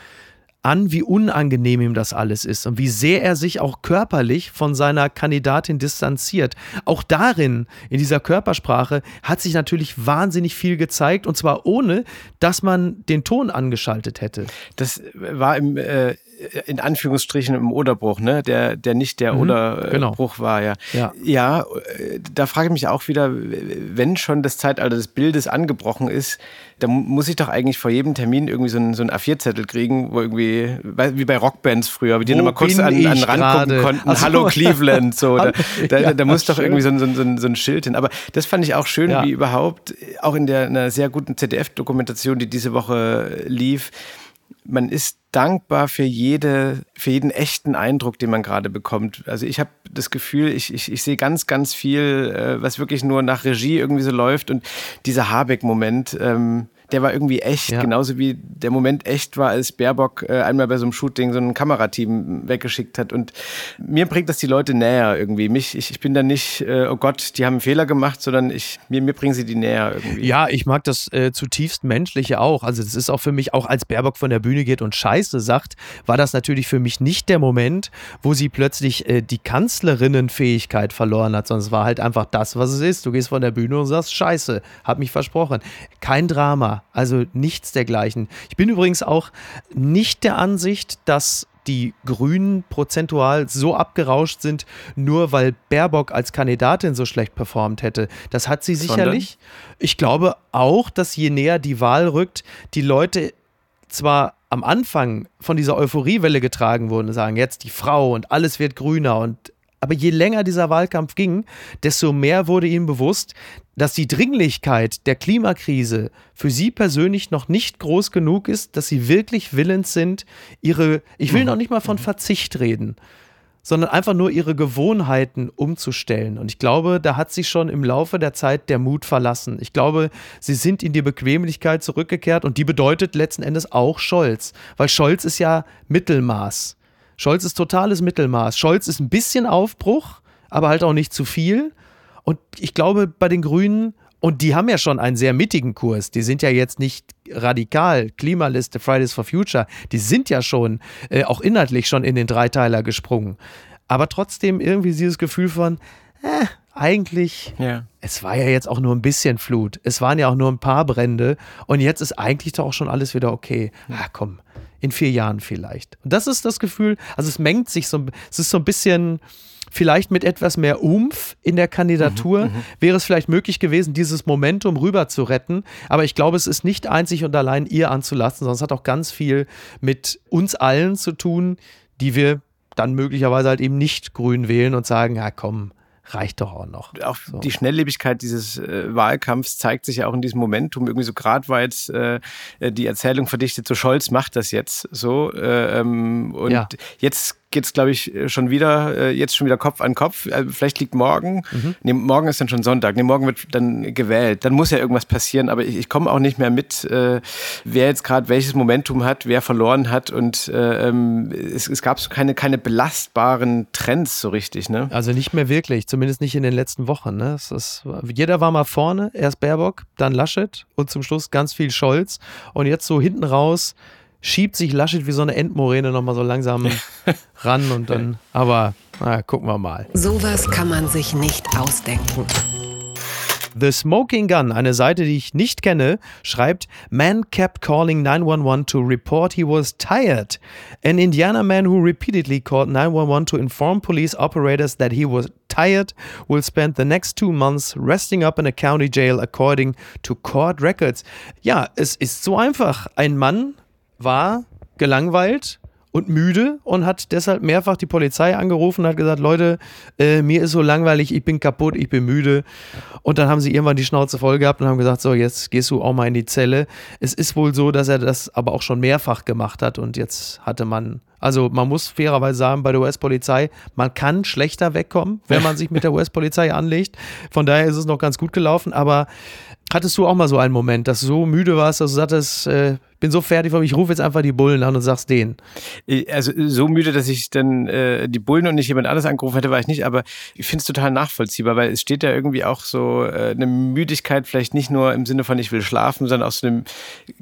an, wie unangenehm ihm das alles ist und wie sehr er sich auch körperlich von seiner Kandidatin distanziert. Auch darin, in dieser Körpersprache, hat sich natürlich wahnsinnig viel gezeigt und zwar ohne, dass man den Ton angeschaltet hätte.
Das war im, äh, in Anführungsstrichen im Oderbruch, ne? Der, der nicht der
Mhm,
Oderbruch war, ja.
Ja.
Ja, äh, da frage ich mich auch wieder, wenn schon das Zeitalter des Bildes angebrochen ist, da mu- muss ich doch eigentlich vor jedem Termin irgendwie so einen, so einen A4-Zettel kriegen, wo irgendwie, wie bei Rockbands früher, wie die nochmal kurz an, an
ich
den Rand gucken konnten.
Ach so.
Hallo Cleveland, so. Da, da,
Ja,
da muss doch
schön.
irgendwie so ein, so, ein- so, ein, so ein Schild hin. Aber das fand ich auch schön,
Ja.
wie überhaupt, auch in der einer sehr guten ZDF-Dokumentation, die diese Woche lief, man ist dankbar für jede, für jeden echten Eindruck, den man gerade bekommt. Also ich habe das Gefühl, ich, ich, ich sehe ganz, ganz viel, äh, was wirklich nur nach Regie irgendwie so läuft. Und dieser Habeck-Moment, ähm, der war irgendwie echt,
Ja.
genauso wie der Moment echt war, als Baerbock äh, einmal bei so einem Shooting so ein Kamerateam weggeschickt hat. Und mir bringt das die Leute näher irgendwie. Mich, ich, ich bin da nicht, äh, oh Gott, die haben einen Fehler gemacht, sondern ich, mir, mir bringen sie die näher irgendwie.
Ja, ich mag das äh, zutiefst Menschliche auch. Also das ist auch für mich, auch als Baerbock von der Bühne geht und Scheiße sagt, war das natürlich für mich nicht der Moment, wo sie plötzlich äh, die Kanzlerinnenfähigkeit verloren hat, sondern es war halt einfach das, was es ist. Du gehst von der Bühne und sagst, Scheiße, hab mich versprochen. Kein Drama, also nichts dergleichen. Ich bin übrigens auch nicht der Ansicht, dass die Grünen prozentual so abgerauscht sind, nur weil Baerbock als Kandidatin so schlecht performt hätte. Das hat sie
Sondern?
sicherlich. Ich glaube auch, dass je näher die Wahl rückt, die Leute zwar am Anfang von dieser Euphoriewelle getragen wurden sagen, jetzt die Frau und alles wird grüner und aber je länger dieser Wahlkampf ging, desto mehr wurde ihnen bewusst, dass die Dringlichkeit der Klimakrise für sie persönlich noch nicht groß genug ist, dass sie wirklich willens sind, ihre, ich will noch nicht mal von Verzicht reden, sondern einfach nur ihre Gewohnheiten umzustellen. Und ich glaube, da hat sich schon im Laufe der Zeit der Mut verlassen. Ich glaube, sie sind in die Bequemlichkeit zurückgekehrt und die bedeutet letzten Endes auch Scholz, weil Scholz ist ja Mittelmaß. Scholz ist totales Mittelmaß. Scholz ist ein bisschen Aufbruch, aber halt auch nicht zu viel. Und ich glaube, bei den Grünen, und die haben ja schon einen sehr mittigen Kurs, die sind ja jetzt nicht radikal, Klimaliste, Fridays for Future, die sind ja schon äh, auch inhaltlich schon in den Dreiteiler gesprungen. Aber trotzdem irgendwie dieses Gefühl von, äh, eigentlich,
Ja.
es war ja jetzt auch nur ein bisschen Flut. Es waren ja auch nur ein paar Brände. Und jetzt ist eigentlich doch auch schon alles wieder okay. Ah, komm, in vier Jahren vielleicht. Und das ist das Gefühl, also es mengt sich so, es ist so ein bisschen, vielleicht mit etwas mehr Umf in der Kandidatur wäre es vielleicht möglich gewesen, dieses Momentum rüber zu retten. Aber ich glaube, es ist nicht einzig und allein ihr anzulassen, sondern es hat auch ganz viel mit uns allen zu tun, die wir dann möglicherweise halt eben nicht grün wählen und sagen, ja komm, reicht doch auch noch.
Auch so. die Schnelllebigkeit dieses äh, Wahlkampfs zeigt sich ja auch in diesem Momentum. Irgendwie so gerade war jetzt äh, die Erzählung verdichtet, so Scholz macht das jetzt so. Äh, ähm, und ja. jetzt geht es, glaube ich, schon wieder, äh, jetzt schon wieder Kopf an Kopf. Äh, vielleicht liegt morgen, mhm. nee, morgen ist dann schon Sonntag, nee, morgen wird dann gewählt. Dann muss ja irgendwas passieren, aber ich, ich komme auch nicht mehr mit, äh, wer jetzt gerade welches Momentum hat, wer verloren hat und äh, ähm, es, es, gab so keine, keine belastbaren Trends so richtig. Ne?
Also nicht mehr wirklich, zumindest nicht in den letzten Wochen. Ne? Ist, jeder war mal vorne, erst Baerbock, dann Laschet und zum Schluss ganz viel Scholz und jetzt so hinten raus schiebt sich Laschet wie so eine Endmoräne nochmal so langsam ran und dann, aber na, gucken wir mal.
Sowas kann man sich nicht ausdenken.
The Smoking Gun, eine Seite, die ich nicht kenne, schreibt, Man kept calling 911 to report he was tired. An Indiana man who repeatedly called 911 to inform police operators that he was tired will spend the next two months resting up in a county jail according to court records. Ja, es ist so einfach. Ein Mann war gelangweilt und müde und hat deshalb mehrfach die Polizei angerufen und hat gesagt, Leute, äh, mir ist so langweilig, ich bin kaputt, ich bin müde. Und dann haben sie irgendwann die Schnauze voll gehabt und haben gesagt, so, jetzt gehst du auch mal in die Zelle. Es ist wohl so, dass er das aber auch schon mehrfach gemacht hat und jetzt hatte man, also man muss fairerweise sagen, bei der US-Polizei, man kann schlechter wegkommen, wenn man sich mit der US-Polizei anlegt. Von daher ist es noch ganz gut gelaufen, aber hattest du auch mal so einen Moment, dass du so müde warst, dass du sagtest, äh, bin so fertig, ich rufe jetzt einfach die Bullen an und sag's denen.
Also so müde, dass ich dann äh, die Bullen und nicht jemand anderes angerufen hätte, war ich nicht, aber ich finde es total nachvollziehbar, weil es steht ja irgendwie auch so äh, eine Müdigkeit, vielleicht nicht nur im Sinne von ich will schlafen, sondern aus so einem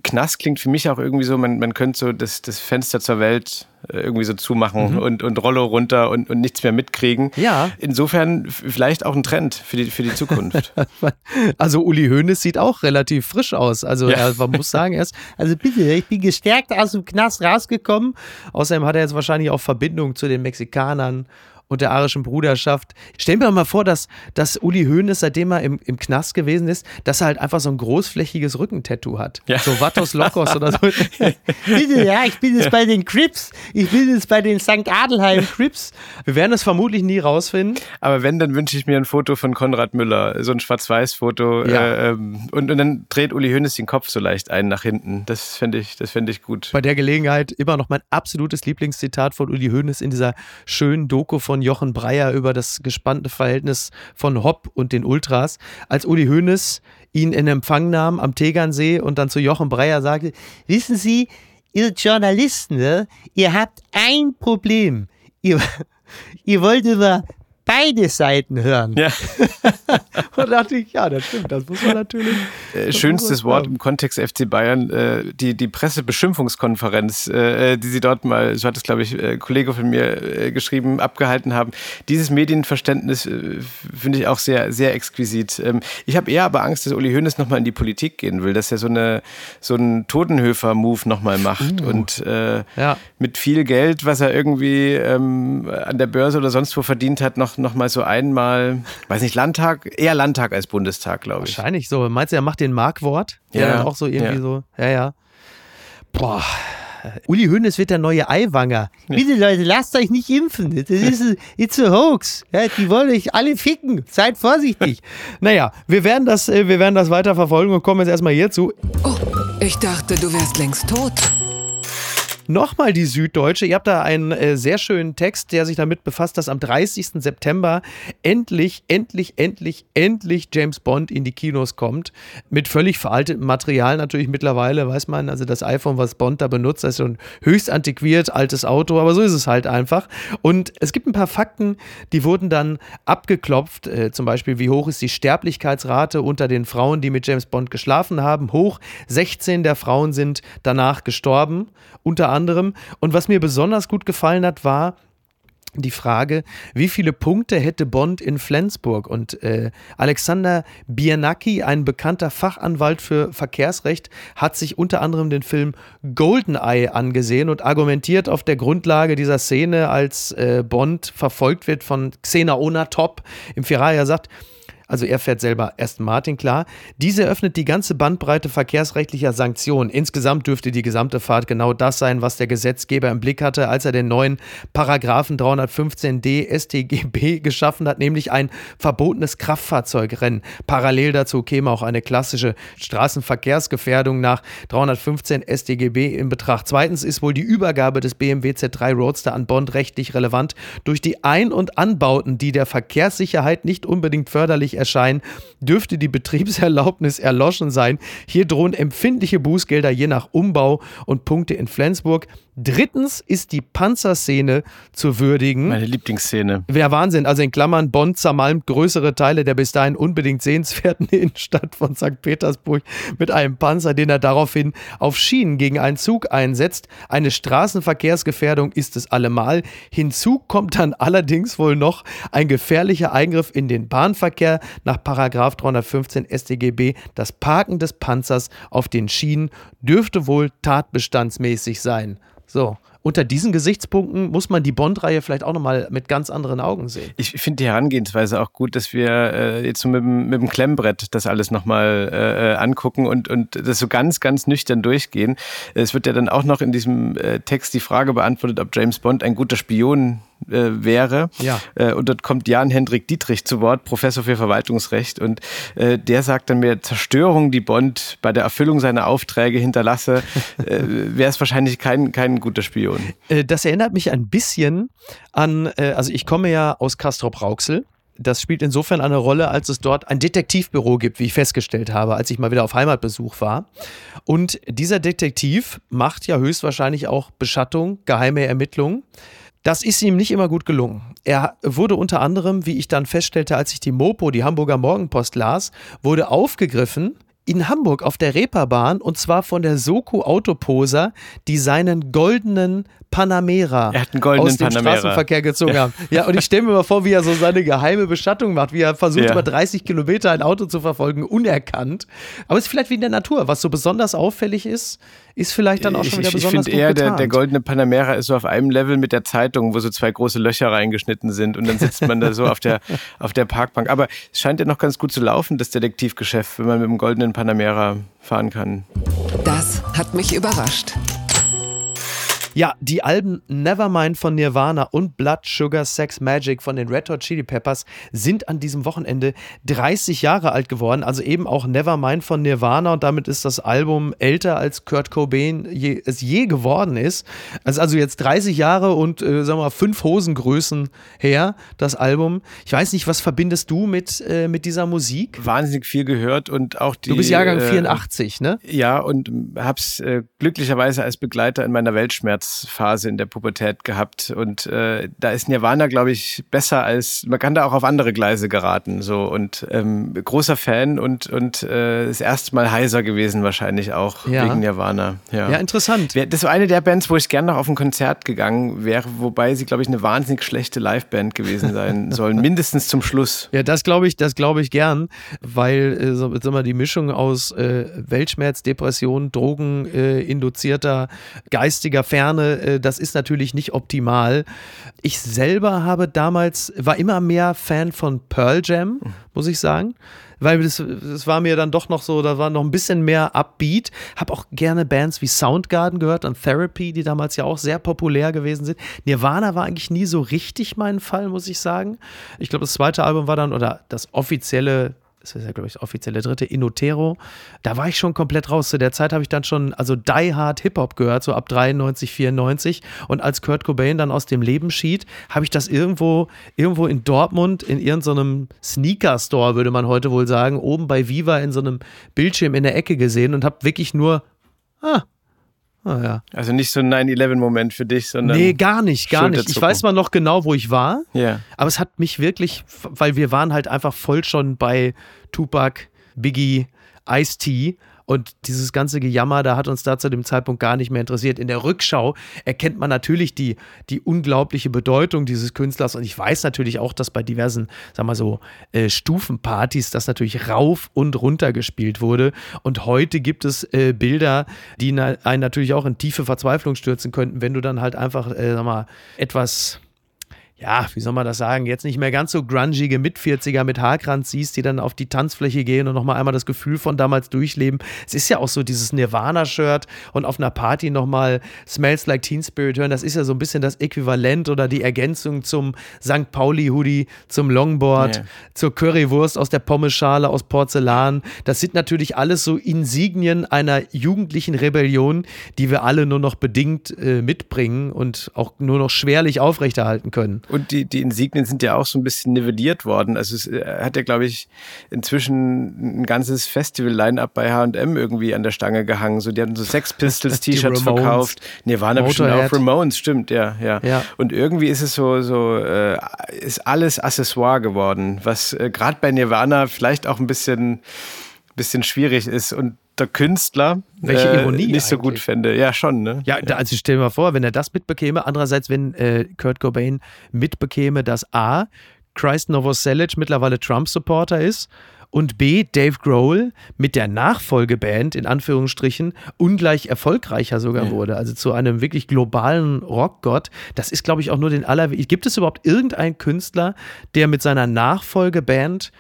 Knast klingt für mich auch irgendwie so, man, man könnte so das, das Fenster zur Welt äh, irgendwie so zumachen mhm. und, und Rollo runter und, und nichts mehr mitkriegen.
Ja.
Insofern vielleicht auch ein Trend für die, für die Zukunft.
also Uli Hoeneß sieht auch relativ frisch aus. Also ja. er, man muss sagen, er ist, also bitte, ich bin gestärkt aus dem Knast rausgekommen. Außerdem hat er jetzt wahrscheinlich auch Verbindung zu den Mexikanern und der arischen Bruderschaft. Stell mir mal vor, dass, dass Uli Hoeneß, seitdem er im, im Knast gewesen ist, dass er halt einfach so ein großflächiges Rückentattoo hat. Ja. So Vatos Locos oder so. Bitte, ja, ich bin jetzt bei den Crips. Ich bin jetzt bei den St. Adelheim Crips. Wir werden das vermutlich nie rausfinden.
Aber wenn, dann wünsche ich mir ein Foto von Konrad Müller. So ein Schwarz-Weiß-Foto. Ja. Äh, ähm, und, und dann dreht Uli Hoeneß den Kopf so leicht ein nach hinten. Das fände ich, fänd ich gut.
Bei der Gelegenheit immer noch mein absolutes Lieblingszitat von Uli Hoeneß in dieser schönen Doku von von Jochen Breyer über das gespannte Verhältnis von Hopp und den Ultras, als Uli Hoeneß ihn in Empfang nahm am Tegernsee und dann zu Jochen Breyer sagte, wissen Sie, ihr Journalisten, ne, ihr habt ein Problem. Ihr, ihr wollt über beide Seiten hören. Ja. und dachte ich, ja, das stimmt, das muss man natürlich.
Äh, schönstes Wort im Kontext FC Bayern, äh, die, die Pressebeschimpfungskonferenz, äh, die sie dort mal, so hat es, glaube ich, ein äh, Kollege von mir äh, geschrieben, abgehalten haben. Dieses Medienverständnis äh, finde ich auch sehr, sehr exquisit. Ähm, ich habe eher aber Angst, dass Uli Hoeneß nochmal in die Politik gehen will, dass er so, eine, so einen Totenhöfer-Move nochmal macht uh. und ja. mit viel Geld, was er irgendwie ähm, an der Börse oder sonst wo verdient hat, noch noch mal so einmal, weiß nicht, Landtag, eher Landtag als Bundestag, glaube
ich. Wahrscheinlich so. Meinst du, er macht den Markwort? Ja. dann auch so irgendwie ja. so, ja, ja. Boah. Uli Hoeneß wird der neue Eiwanger. Ja. Bitte Leute, lasst euch nicht impfen. Das ist it's a hoax. Ja, die wollen euch alle ficken. Seid vorsichtig. naja, wir werden das, äh, wir werden das weiter verfolgen und kommen jetzt erstmal hierzu.
Oh, ich dachte, du wärst längst tot.
Nochmal die Süddeutsche. Ihr habt da einen äh, sehr schönen Text, der sich damit befasst, dass am 30. September endlich, endlich, endlich, endlich James Bond in die Kinos kommt. Mit völlig veraltetem Material natürlich mittlerweile, weiß man. Also das iPhone, was Bond da benutzt, ist so ein höchst antiquiert, altes Auto, aber so ist es halt einfach. Und es gibt ein paar Fakten, die wurden dann abgeklopft. Äh, zum Beispiel, wie hoch ist die Sterblichkeitsrate unter den Frauen, die mit James Bond geschlafen haben? Hoch. 16 der Frauen sind danach gestorben. Unter anderem. Und was mir besonders gut gefallen hat, war, die Frage, wie viele Punkte hätte Bond in Flensburg? Und äh, Alexander Biernacki, ein bekannter Fachanwalt für Verkehrsrecht, hat sich unter anderem den Film Goldeneye angesehen und argumentiert auf der Grundlage dieser Szene, als äh, Bond verfolgt wird von Xena Onatop im Ferrari. Er sagt, Also er fährt selber Aston Martin, klar. Diese eröffnet die ganze Bandbreite verkehrsrechtlicher Sanktionen. Insgesamt dürfte die gesamte Fahrt genau das sein, was der Gesetzgeber im Blick hatte, als er den neuen Paragraphen 315d StGB geschaffen hat, nämlich ein verbotenes Kraftfahrzeugrennen. Parallel dazu käme auch eine klassische Straßenverkehrsgefährdung nach 315 StGB in Betracht. Zweitens ist wohl die Übergabe des BMW Z3 Roadster an Bond rechtlich relevant. Durch die Ein- und Anbauten, die der Verkehrssicherheit nicht unbedingt förderlich erscheinen, dürfte die Betriebserlaubnis erloschen sein. Hier drohen empfindliche Bußgelder je nach Umbau und Punkte in Flensburg. Drittens ist die Panzerszene zu würdigen.
Meine Lieblingsszene.
Wäre Wahnsinn. Also in Klammern, Bonn zermalmt größere Teile der bis dahin unbedingt sehenswerten Innenstadt von St. Petersburg mit einem Panzer, den er daraufhin auf Schienen gegen einen Zug einsetzt. Eine Straßenverkehrsgefährdung ist es allemal. Hinzu kommt dann allerdings wohl noch ein gefährlicher Eingriff in den Bahnverkehr nach Paragraf 315 StGB. Das Parken des Panzers auf den Schienen dürfte wohl tatbestandsmäßig sein. So, unter diesen Gesichtspunkten muss man die Bond-Reihe vielleicht auch nochmal mit ganz anderen Augen sehen.
Ich finde die Herangehensweise auch gut, dass wir äh, jetzt so mit, mit dem Klemmbrett das alles nochmal äh, angucken und, und das so ganz, ganz nüchtern durchgehen. Es wird ja dann auch noch in diesem äh, Text die Frage beantwortet, ob James Bond ein guter Spion äh, wäre.
Ja.
Äh, und dort kommt Jan-Hendrik Dietrich zu Wort, Professor für Verwaltungsrecht. Und äh, der sagt dann mir, Zerstörung, die Bond bei der Erfüllung seiner Aufträge hinterlasse, äh, wäre es wahrscheinlich kein, kein guter Spion.
Äh, das erinnert mich ein bisschen an, äh, also ich komme ja aus Castrop-Rauxel. Das spielt insofern eine Rolle, als es dort ein Detektivbüro gibt, wie ich festgestellt habe, als ich mal wieder auf Heimatbesuch war. Und dieser Detektiv macht ja höchstwahrscheinlich auch Beschattung, geheime Ermittlungen. Das ist ihm nicht immer gut gelungen. Er wurde unter anderem, wie ich dann feststellte, als ich die Mopo, die Hamburger Morgenpost las, wurde aufgegriffen in Hamburg auf der Reeperbahn und zwar von der Soko Autoposer, die seinen goldenen Panamera
Er hat einen goldenen
aus dem
Panamera.
Straßenverkehr gezogen haben. Ja, und ich stelle mir mal vor, wie er so seine geheime Bestattung macht, wie er versucht,
Ja.
über 30 Kilometer ein Auto zu verfolgen, unerkannt. Aber es ist vielleicht wie in der Natur. Was so besonders auffällig ist, ist vielleicht dann auch
Ich,
schon wieder
ich, ich
besonders
finde
gut
eher, der, der goldene Panamera ist so auf einem Level mit der Zeitung, wo so zwei große Löcher reingeschnitten sind und dann sitzt man da so auf der, auf der Parkbank. Aber es scheint ja noch ganz gut zu laufen, das Detektivgeschäft, wenn man mit dem goldenen Panamera fahren kann.
Das hat mich überrascht.
Ja, die Alben Nevermind von Nirvana und Blood Sugar Sex Magic von den Red Hot Chili Peppers sind an diesem Wochenende 30 Jahre alt geworden. Also eben auch Nevermind von Nirvana und damit ist das Album älter als Kurt Cobain je, es je geworden ist. Also, also jetzt 30 Jahre und äh, sagen wir mal fünf Hosengrößen her, das Album. Ich weiß nicht, was verbindest du mit, äh, mit dieser Musik?
Wahnsinnig viel gehört und auch die.
Du bist Jahrgang
äh,
84, ne?
Ja, und hab's äh, glücklicherweise als Begleiter in meiner Weltschmerzphase in der Pubertät gehabt. Und äh, da ist Nirvana, glaube ich, besser als, man kann da auch auf andere Gleise geraten. So und ähm, großer Fan und, und äh, das erste Mal heiser gewesen wahrscheinlich auch
Ja.
wegen Nirvana. Ja.
Ja, interessant.
Das war eine der Bands, wo ich gerne noch auf ein Konzert gegangen wäre, wobei sie, glaube ich, eine wahnsinnig schlechte Liveband gewesen sein sollen. Mindestens zum Schluss.
Ja, das glaube ich, das glaube ich gern, weil äh, so, sag mal, die Mischung aus äh, Weltschmerz, Depression, Drogen äh, induzierter geistiger Ferne, äh, das ist natürlich nicht optimal. Ich selber habe damals war immer mehr Fan von Pearl Jam, muss ich sagen. Weil das, das war mir dann doch noch so, da war noch ein bisschen mehr Upbeat. Hab auch gerne Bands wie Soundgarden gehört und Therapy, die damals ja auch sehr populär gewesen sind. Nirvana war eigentlich nie so richtig mein Fall, muss ich sagen. Ich glaube, das zweite Album war dann, oder das offizielle, das ist ja, glaube ich, das offizielle dritte, Inotero. Da war ich schon komplett raus. Zu der Zeit habe ich dann schon, also Die Hard Hip-Hop gehört, so ab 93, 94. Und als Kurt Cobain dann aus dem Leben schied, habe ich das irgendwo, irgendwo in Dortmund in irgendeinem Sneaker-Store, würde man heute wohl sagen, oben bei Viva in so einem Bildschirm in der Ecke gesehen und habe wirklich nur, ah, ah ja.
Also nicht so ein 9-11-Moment für dich, sondern.
Nee, gar nicht, gar nicht. Ich weiß mal noch genau, wo ich war.
Ja.
Aber es hat mich wirklich, weil wir waren halt einfach voll schon bei Tupac, Biggie, Ice-T und dieses ganze Gejammer, da hat uns da zu dem Zeitpunkt gar nicht mehr interessiert. In der Rückschau erkennt man natürlich die, die unglaubliche Bedeutung dieses Künstlers und ich weiß natürlich auch, dass bei diversen, sag mal so, äh, Stufenpartys das natürlich rauf und runter gespielt wurde und heute gibt es äh, Bilder, die na, einen natürlich auch in tiefe Verzweiflung stürzen könnten, wenn du dann halt einfach, äh, sag mal, etwas ja, wie soll man das sagen, jetzt nicht mehr ganz so grungige Mit-40er mit Haarkranz siehst, die dann auf die Tanzfläche gehen und nochmal einmal das Gefühl von damals durchleben. Es ist ja auch so dieses Nirvana-Shirt und auf einer Party nochmal Smells Like Teen Spirit hören. Das ist ja so ein bisschen das Äquivalent oder die Ergänzung zum St. Pauli-Hoodie, zum Longboard, yeah. zur Currywurst aus der Pommeschale aus Porzellan. Das sind natürlich alles so Insignien einer jugendlichen Rebellion, die wir alle nur noch bedingt äh, mitbringen und auch nur noch schwerlich aufrechterhalten können.
Und die, die Insignien sind ja auch so ein bisschen nivelliert worden. Also es äh, hat ja, glaube ich, inzwischen ein ganzes Festival-Line-Up bei H&M irgendwie an der Stange gehangen. So, die hatten so Sex Pistols-T-Shirts verkauft. Nirvana bestimmt auch Ramones, stimmt, ja, ja, ja. Und irgendwie ist es so, so äh, ist alles Accessoire geworden, was äh, gerade bei Nirvana vielleicht auch ein bisschen, bisschen schwierig ist. Und der Künstler
Welche äh, Ironie
nicht eigentlich. so gut fände. Ja, schon, ne?
Ja, da, also stell dir mal vor, wenn er das mitbekäme, andererseits, wenn äh, Kurt Cobain mitbekäme, dass A, Christ Novoselic mittlerweile Trump-Supporter ist und B, Dave Grohl mit der Nachfolgeband in Anführungsstrichen ungleich erfolgreicher sogar ja. wurde, also zu einem wirklich globalen Rockgott. Das ist, glaube ich, auch nur den aller. Gibt es überhaupt irgendeinen Künstler, der mit seiner Nachfolgeband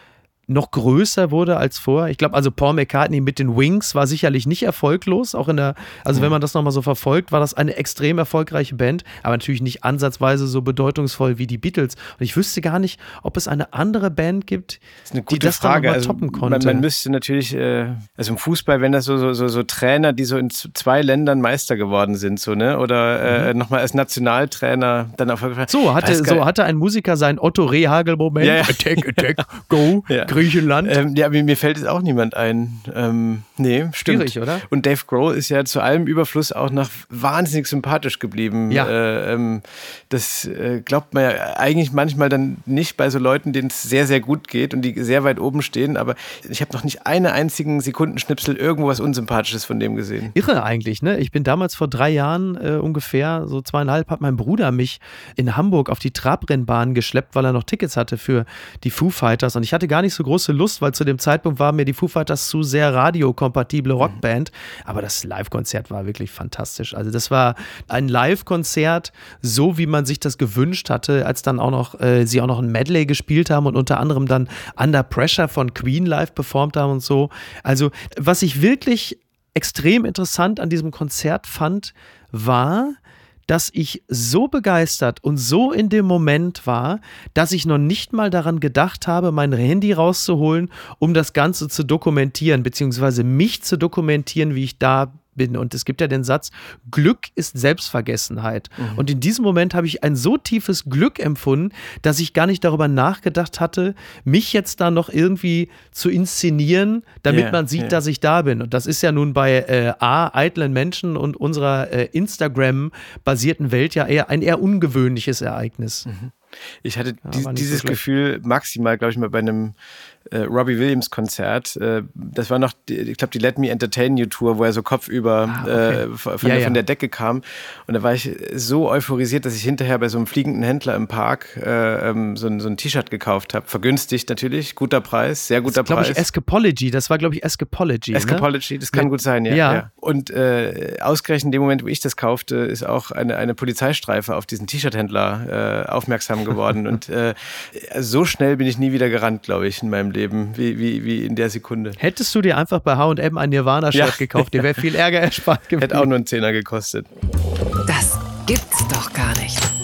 noch größer wurde als vorher. Ich glaube, also Paul McCartney mit den Wings war sicherlich nicht erfolglos. Auch in der, also mhm. wenn man das nochmal so verfolgt, war das eine extrem erfolgreiche Band, aber natürlich nicht ansatzweise so bedeutungsvoll wie die Beatles. Und ich wüsste gar nicht, ob es eine andere Band gibt,
das die das Frage. Also, toppen konnte. Man, man, müsste natürlich, äh, also im Fußball, wenn das so, so, so, so, Trainer, die so in zwei Ländern Meister geworden sind, so, ne? Oder äh, mhm. nochmal als Nationaltrainer dann erfolgreich.
So hatte, so hatte ein Musiker seinen Otto Rehagel-Moment. Ja, ja. Attack, attack, go. Ja. Griechenland.
Ähm, ja, mir, mir fällt jetzt auch niemand ein. Ähm, nee, stimmt.
Schwierig, oder?
Und Dave Grohl ist ja zu allem Überfluss auch noch wahnsinnig sympathisch geblieben.
Ja.
Äh, ähm, das äh, glaubt man ja eigentlich manchmal dann nicht bei so Leuten, denen es sehr, sehr gut geht und die sehr weit oben stehen. Aber ich habe noch nicht einen einzigen Sekundenschnipsel irgendwo was Unsympathisches von dem gesehen.
Irre eigentlich, ne? Ich bin damals vor drei Jahren äh, ungefähr, so zweieinhalb, hat mein Bruder mich in Hamburg auf die Trabrennbahn geschleppt, weil er noch Tickets hatte für die Foo Fighters. Und ich hatte gar nicht so große Lust, weil zu dem Zeitpunkt war mir die Foo Fighters zu sehr radiokompatible mhm. Rockband. Aber das Live-Konzert war wirklich fantastisch. Also das war ein Live-Konzert, so wie man sich das gewünscht hatte, als dann auch noch äh, sie auch noch ein Medley gespielt haben und unter anderem dann Under Pressure von Queen live performt haben und so. Also was ich wirklich extrem interessant an diesem Konzert fand, war, dass ich so begeistert und so in dem Moment war, dass ich noch nicht mal daran gedacht habe, mein Handy rauszuholen, um das Ganze zu dokumentieren, beziehungsweise mich zu dokumentieren, wie ich da bin. Und es gibt ja den Satz, Glück ist Selbstvergessenheit. Mhm. Und in diesem Moment habe ich ein so tiefes Glück empfunden, dass ich gar nicht darüber nachgedacht hatte, mich jetzt da noch irgendwie zu inszenieren, damit yeah, man sieht, yeah. dass ich da bin. Und das ist ja nun bei äh, A, eitlen Menschen und unserer äh, Instagram-basierten Welt ja eher ein eher ungewöhnliches Ereignis. Mhm.
Ich hatte ja, die, dieses so Gefühl maximal, glaube ich, mal bei einem äh, Robbie Williams Konzert. Äh, das war noch, die, ich glaube, die Let Me Entertain You Tour, wo er so kopfüber ah, okay. äh, von, ja, der, ja. von, der, Decke kam. Und da war ich so euphorisiert, dass ich hinterher bei so einem fliegenden Händler im Park äh, ähm, so, ein, so ein T-Shirt gekauft habe. Vergünstigt natürlich, guter Preis, sehr guter
das
Preis.
Ich, Escapology, das war, glaube ich, Escapology.
Ne? Escapology, ne? das kann ja. gut sein, ja. Und äh, ausgerechnet in dem Moment, wo ich das kaufte, ist auch eine, eine Polizeistreife auf diesen T-Shirt-Händler äh, aufmerksam geworden. Und so schnell bin ich nie wieder gerannt, glaube ich, in meinem Leben. Leben, wie, wie, wie in der Sekunde.
Hättest du dir einfach bei HM ein Nirvana-Shirt ja. gekauft, dir wäre viel Ärger erspart gewesen.
Hätte auch nur einen Zehner gekostet.
Das gibt's doch gar nicht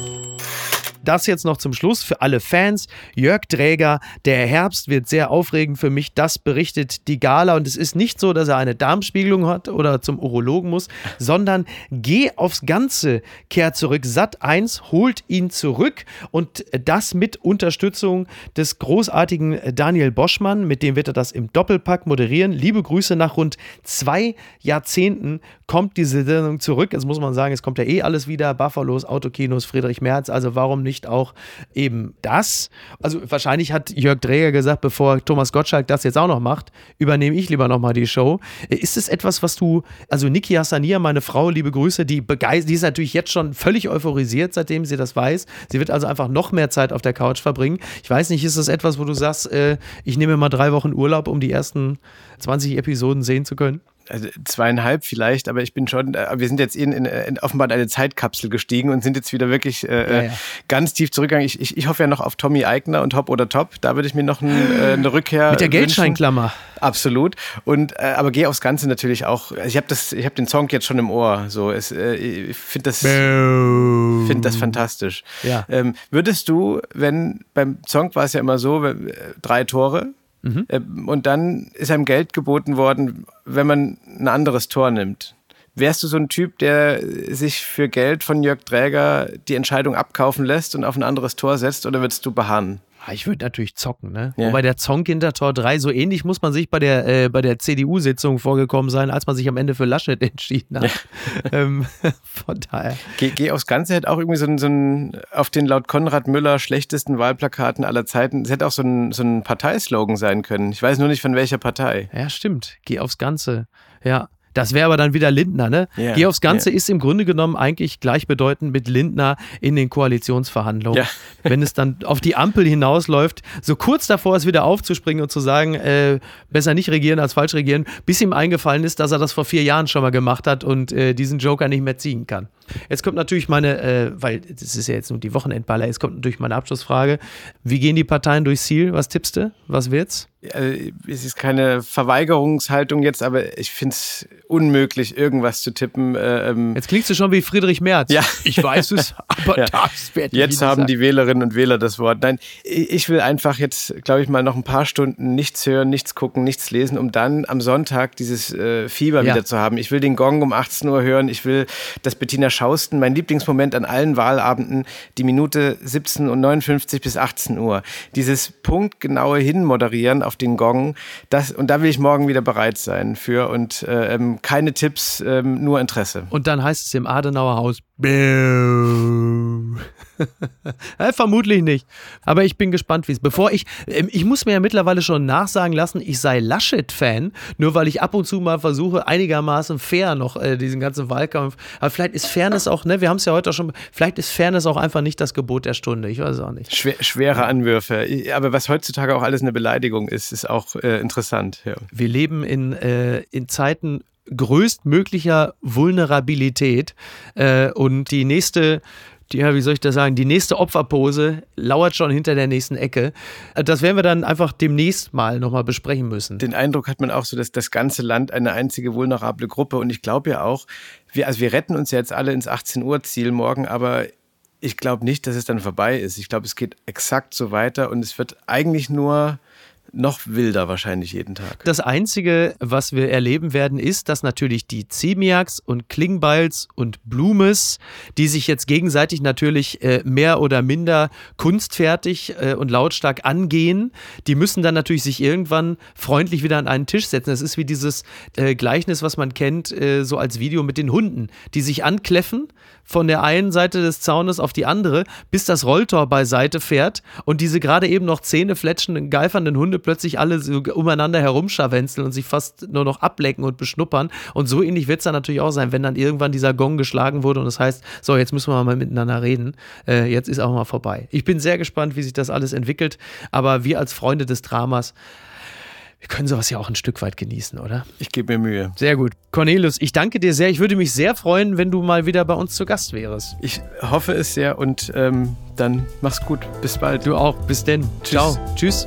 das jetzt noch zum Schluss für alle Fans. Jörg Dräger, der Herbst wird sehr aufregend für mich. Das berichtet die Gala. Und es ist nicht so, dass er eine Darmspiegelung hat oder zum Urologen muss, sondern geh aufs Ganze, kehr zurück. Sat 1 holt ihn zurück und das mit Unterstützung des großartigen Daniel Boschmann. Mit dem wird er das im Doppelpack moderieren. Liebe Grüße nach rund zwei Jahrzehnten kommt diese Sendung zurück. Jetzt muss man sagen, es kommt ja eh alles wieder. Buffalos, Autokinos, Friedrich Merz. Also warum nicht? Nicht auch eben das? Also wahrscheinlich hat Jörg Dreger gesagt, bevor Thomas Gottschalk das jetzt auch noch macht, übernehme ich lieber nochmal die Show. Ist es etwas, was du, also Niki Hassania, meine Frau, liebe Grüße, die begeistert, die ist natürlich jetzt schon völlig euphorisiert, seitdem sie das weiß. Sie wird also einfach noch mehr Zeit auf der Couch verbringen. Ich weiß nicht, ist das etwas, wo du sagst, äh, ich nehme mal drei Wochen Urlaub, um die ersten 20 Episoden sehen zu können?
Also zweieinhalb vielleicht, aber ich bin schon, äh, wir sind jetzt in, in, in offenbar in eine Zeitkapsel gestiegen und sind jetzt wieder wirklich äh, ja, ja. ganz tief zurückgegangen. Ich, ich, ich hoffe ja noch auf Tommy Eigner und Hop oder Top. Da würde ich mir noch ein, äh, eine Rückkehr.
Mit der Geldscheinklammer.
Absolut. Und äh, aber geh aufs Ganze natürlich auch. Also ich habe das, ich habe den Song jetzt schon im Ohr. So, es, äh, ich finde das, finde das fantastisch.
Ja.
Ähm, würdest du, wenn beim Song war es ja immer so, äh, drei Tore Mhm. Äh, und dann ist einem Geld geboten worden, wenn man ein anderes Tor nimmt. Wärst du so ein Typ, der sich für Geld von Jörg Träger die Entscheidung abkaufen lässt und auf ein anderes Tor setzt oder würdest du beharren?
Ah, ich würde natürlich zocken, ne? Ja. Wobei der Zonk hinter Tor 3, so ähnlich muss man sich bei der, äh, bei der CDU-Sitzung vorgekommen sein, als man sich am Ende für Laschet entschieden hat. Ja. ähm, von daher.
Geh, geh aufs Ganze, hätte auch irgendwie so ein, so ein, auf den laut Konrad Müller schlechtesten Wahlplakaten aller Zeiten, es hätte auch so ein, so ein Parteislogan sein können. Ich weiß nur nicht von welcher Partei.
Ja, stimmt. Geh aufs Ganze. Ja. Das wäre aber dann wieder Lindner, ne? Yeah, Geh aufs Ganze yeah. ist im Grunde genommen eigentlich gleichbedeutend mit Lindner in den Koalitionsverhandlungen. Ja. Wenn es dann auf die Ampel hinausläuft, so kurz davor ist, wieder aufzuspringen und zu sagen, äh, besser nicht regieren als falsch regieren, bis ihm eingefallen ist, dass er das vor vier Jahren schon mal gemacht hat und äh, diesen Joker nicht mehr ziehen kann. Jetzt kommt natürlich meine, äh, weil das ist ja jetzt nur die Wochenendballer, jetzt kommt natürlich meine Abschlussfrage. Wie gehen die Parteien durchs Ziel? Was tippst du? Was wird's?
Also, es ist keine Verweigerungshaltung jetzt, aber ich finde es unmöglich, irgendwas zu tippen.
Äh, ähm jetzt klingst du schon wie Friedrich Merz.
Ja.
Ich weiß es, aber ja. das
werde ich Jetzt haben sagen. die Wählerinnen und Wähler das Wort. Nein, ich will einfach jetzt, glaube ich mal, noch ein paar Stunden nichts hören, nichts gucken, nichts lesen, um dann am Sonntag dieses äh, Fieber ja. wieder zu haben. Ich will den Gong um 18 Uhr hören. Ich will, dass Bettina Schausten, mein Lieblingsmoment an allen Wahlabenden, die Minute 17 und 59 bis 18 Uhr. Dieses punktgenaue Hinmoderieren auf den Gong, das, und da will ich morgen wieder bereit sein für und äh, ähm, keine Tipps, ähm, nur Interesse.
Und dann heißt es im Adenauer Haus, ja, vermutlich nicht. Aber ich bin gespannt, wie es. Bevor ich. Ähm, ich muss mir ja mittlerweile schon nachsagen lassen, ich sei Laschet-Fan, nur weil ich ab und zu mal versuche, einigermaßen fair noch äh, diesen ganzen Wahlkampf. Aber vielleicht ist Fairness auch, ne, wir haben es ja heute auch schon. Vielleicht ist Fairness auch einfach nicht das Gebot der Stunde. Ich weiß es auch nicht.
Schwer, schwere Anwürfe. Aber was heutzutage auch alles eine Beleidigung ist, ist auch äh, interessant. Ja.
Wir leben in, äh, in Zeiten größtmöglicher Vulnerabilität. Äh, und die nächste die, ja, wie soll ich das sagen, die nächste Opferpose lauert schon hinter der nächsten Ecke. Äh, das werden wir dann einfach demnächst mal nochmal besprechen müssen.
Den Eindruck hat man auch so, dass das ganze Land eine einzige vulnerable Gruppe und ich glaube ja auch, wir, also wir retten uns jetzt alle ins 18 Uhr Ziel morgen, aber ich glaube nicht, dass es dann vorbei ist. Ich glaube, es geht exakt so weiter und es wird eigentlich nur noch wilder wahrscheinlich jeden Tag.
Das Einzige, was wir erleben werden, ist, dass natürlich die Ziemiaks und Klingbeils und Blumes, die sich jetzt gegenseitig natürlich äh, mehr oder minder kunstfertig äh, und lautstark angehen, die müssen dann natürlich sich irgendwann freundlich wieder an einen Tisch setzen. Das ist wie dieses äh, Gleichnis, was man kennt, äh, so als Video mit den Hunden, die sich ankläffen von der einen Seite des Zaunes auf die andere, bis das Rolltor beiseite fährt und diese gerade eben noch Zähne fletschenden, geifernden Hunde plötzlich alle so umeinander herumscharwenzeln und sich fast nur noch ablecken und beschnuppern. Und so ähnlich wird es dann natürlich auch sein, wenn dann irgendwann dieser Gong geschlagen wurde und das heißt, so, jetzt müssen wir mal miteinander reden. Äh, jetzt ist auch mal vorbei. Ich bin sehr gespannt, wie sich das alles entwickelt, aber wir als Freunde des Dramas wir können sowas ja auch ein Stück weit genießen, oder?
Ich gebe mir Mühe.
Sehr gut. Cornelius, ich danke dir sehr. Ich würde mich sehr freuen, wenn du mal wieder bei uns zu Gast wärst.
Ich hoffe es sehr und ähm, dann mach's gut. Bis bald.
Du auch. Bis denn. Ciao. Tschüss.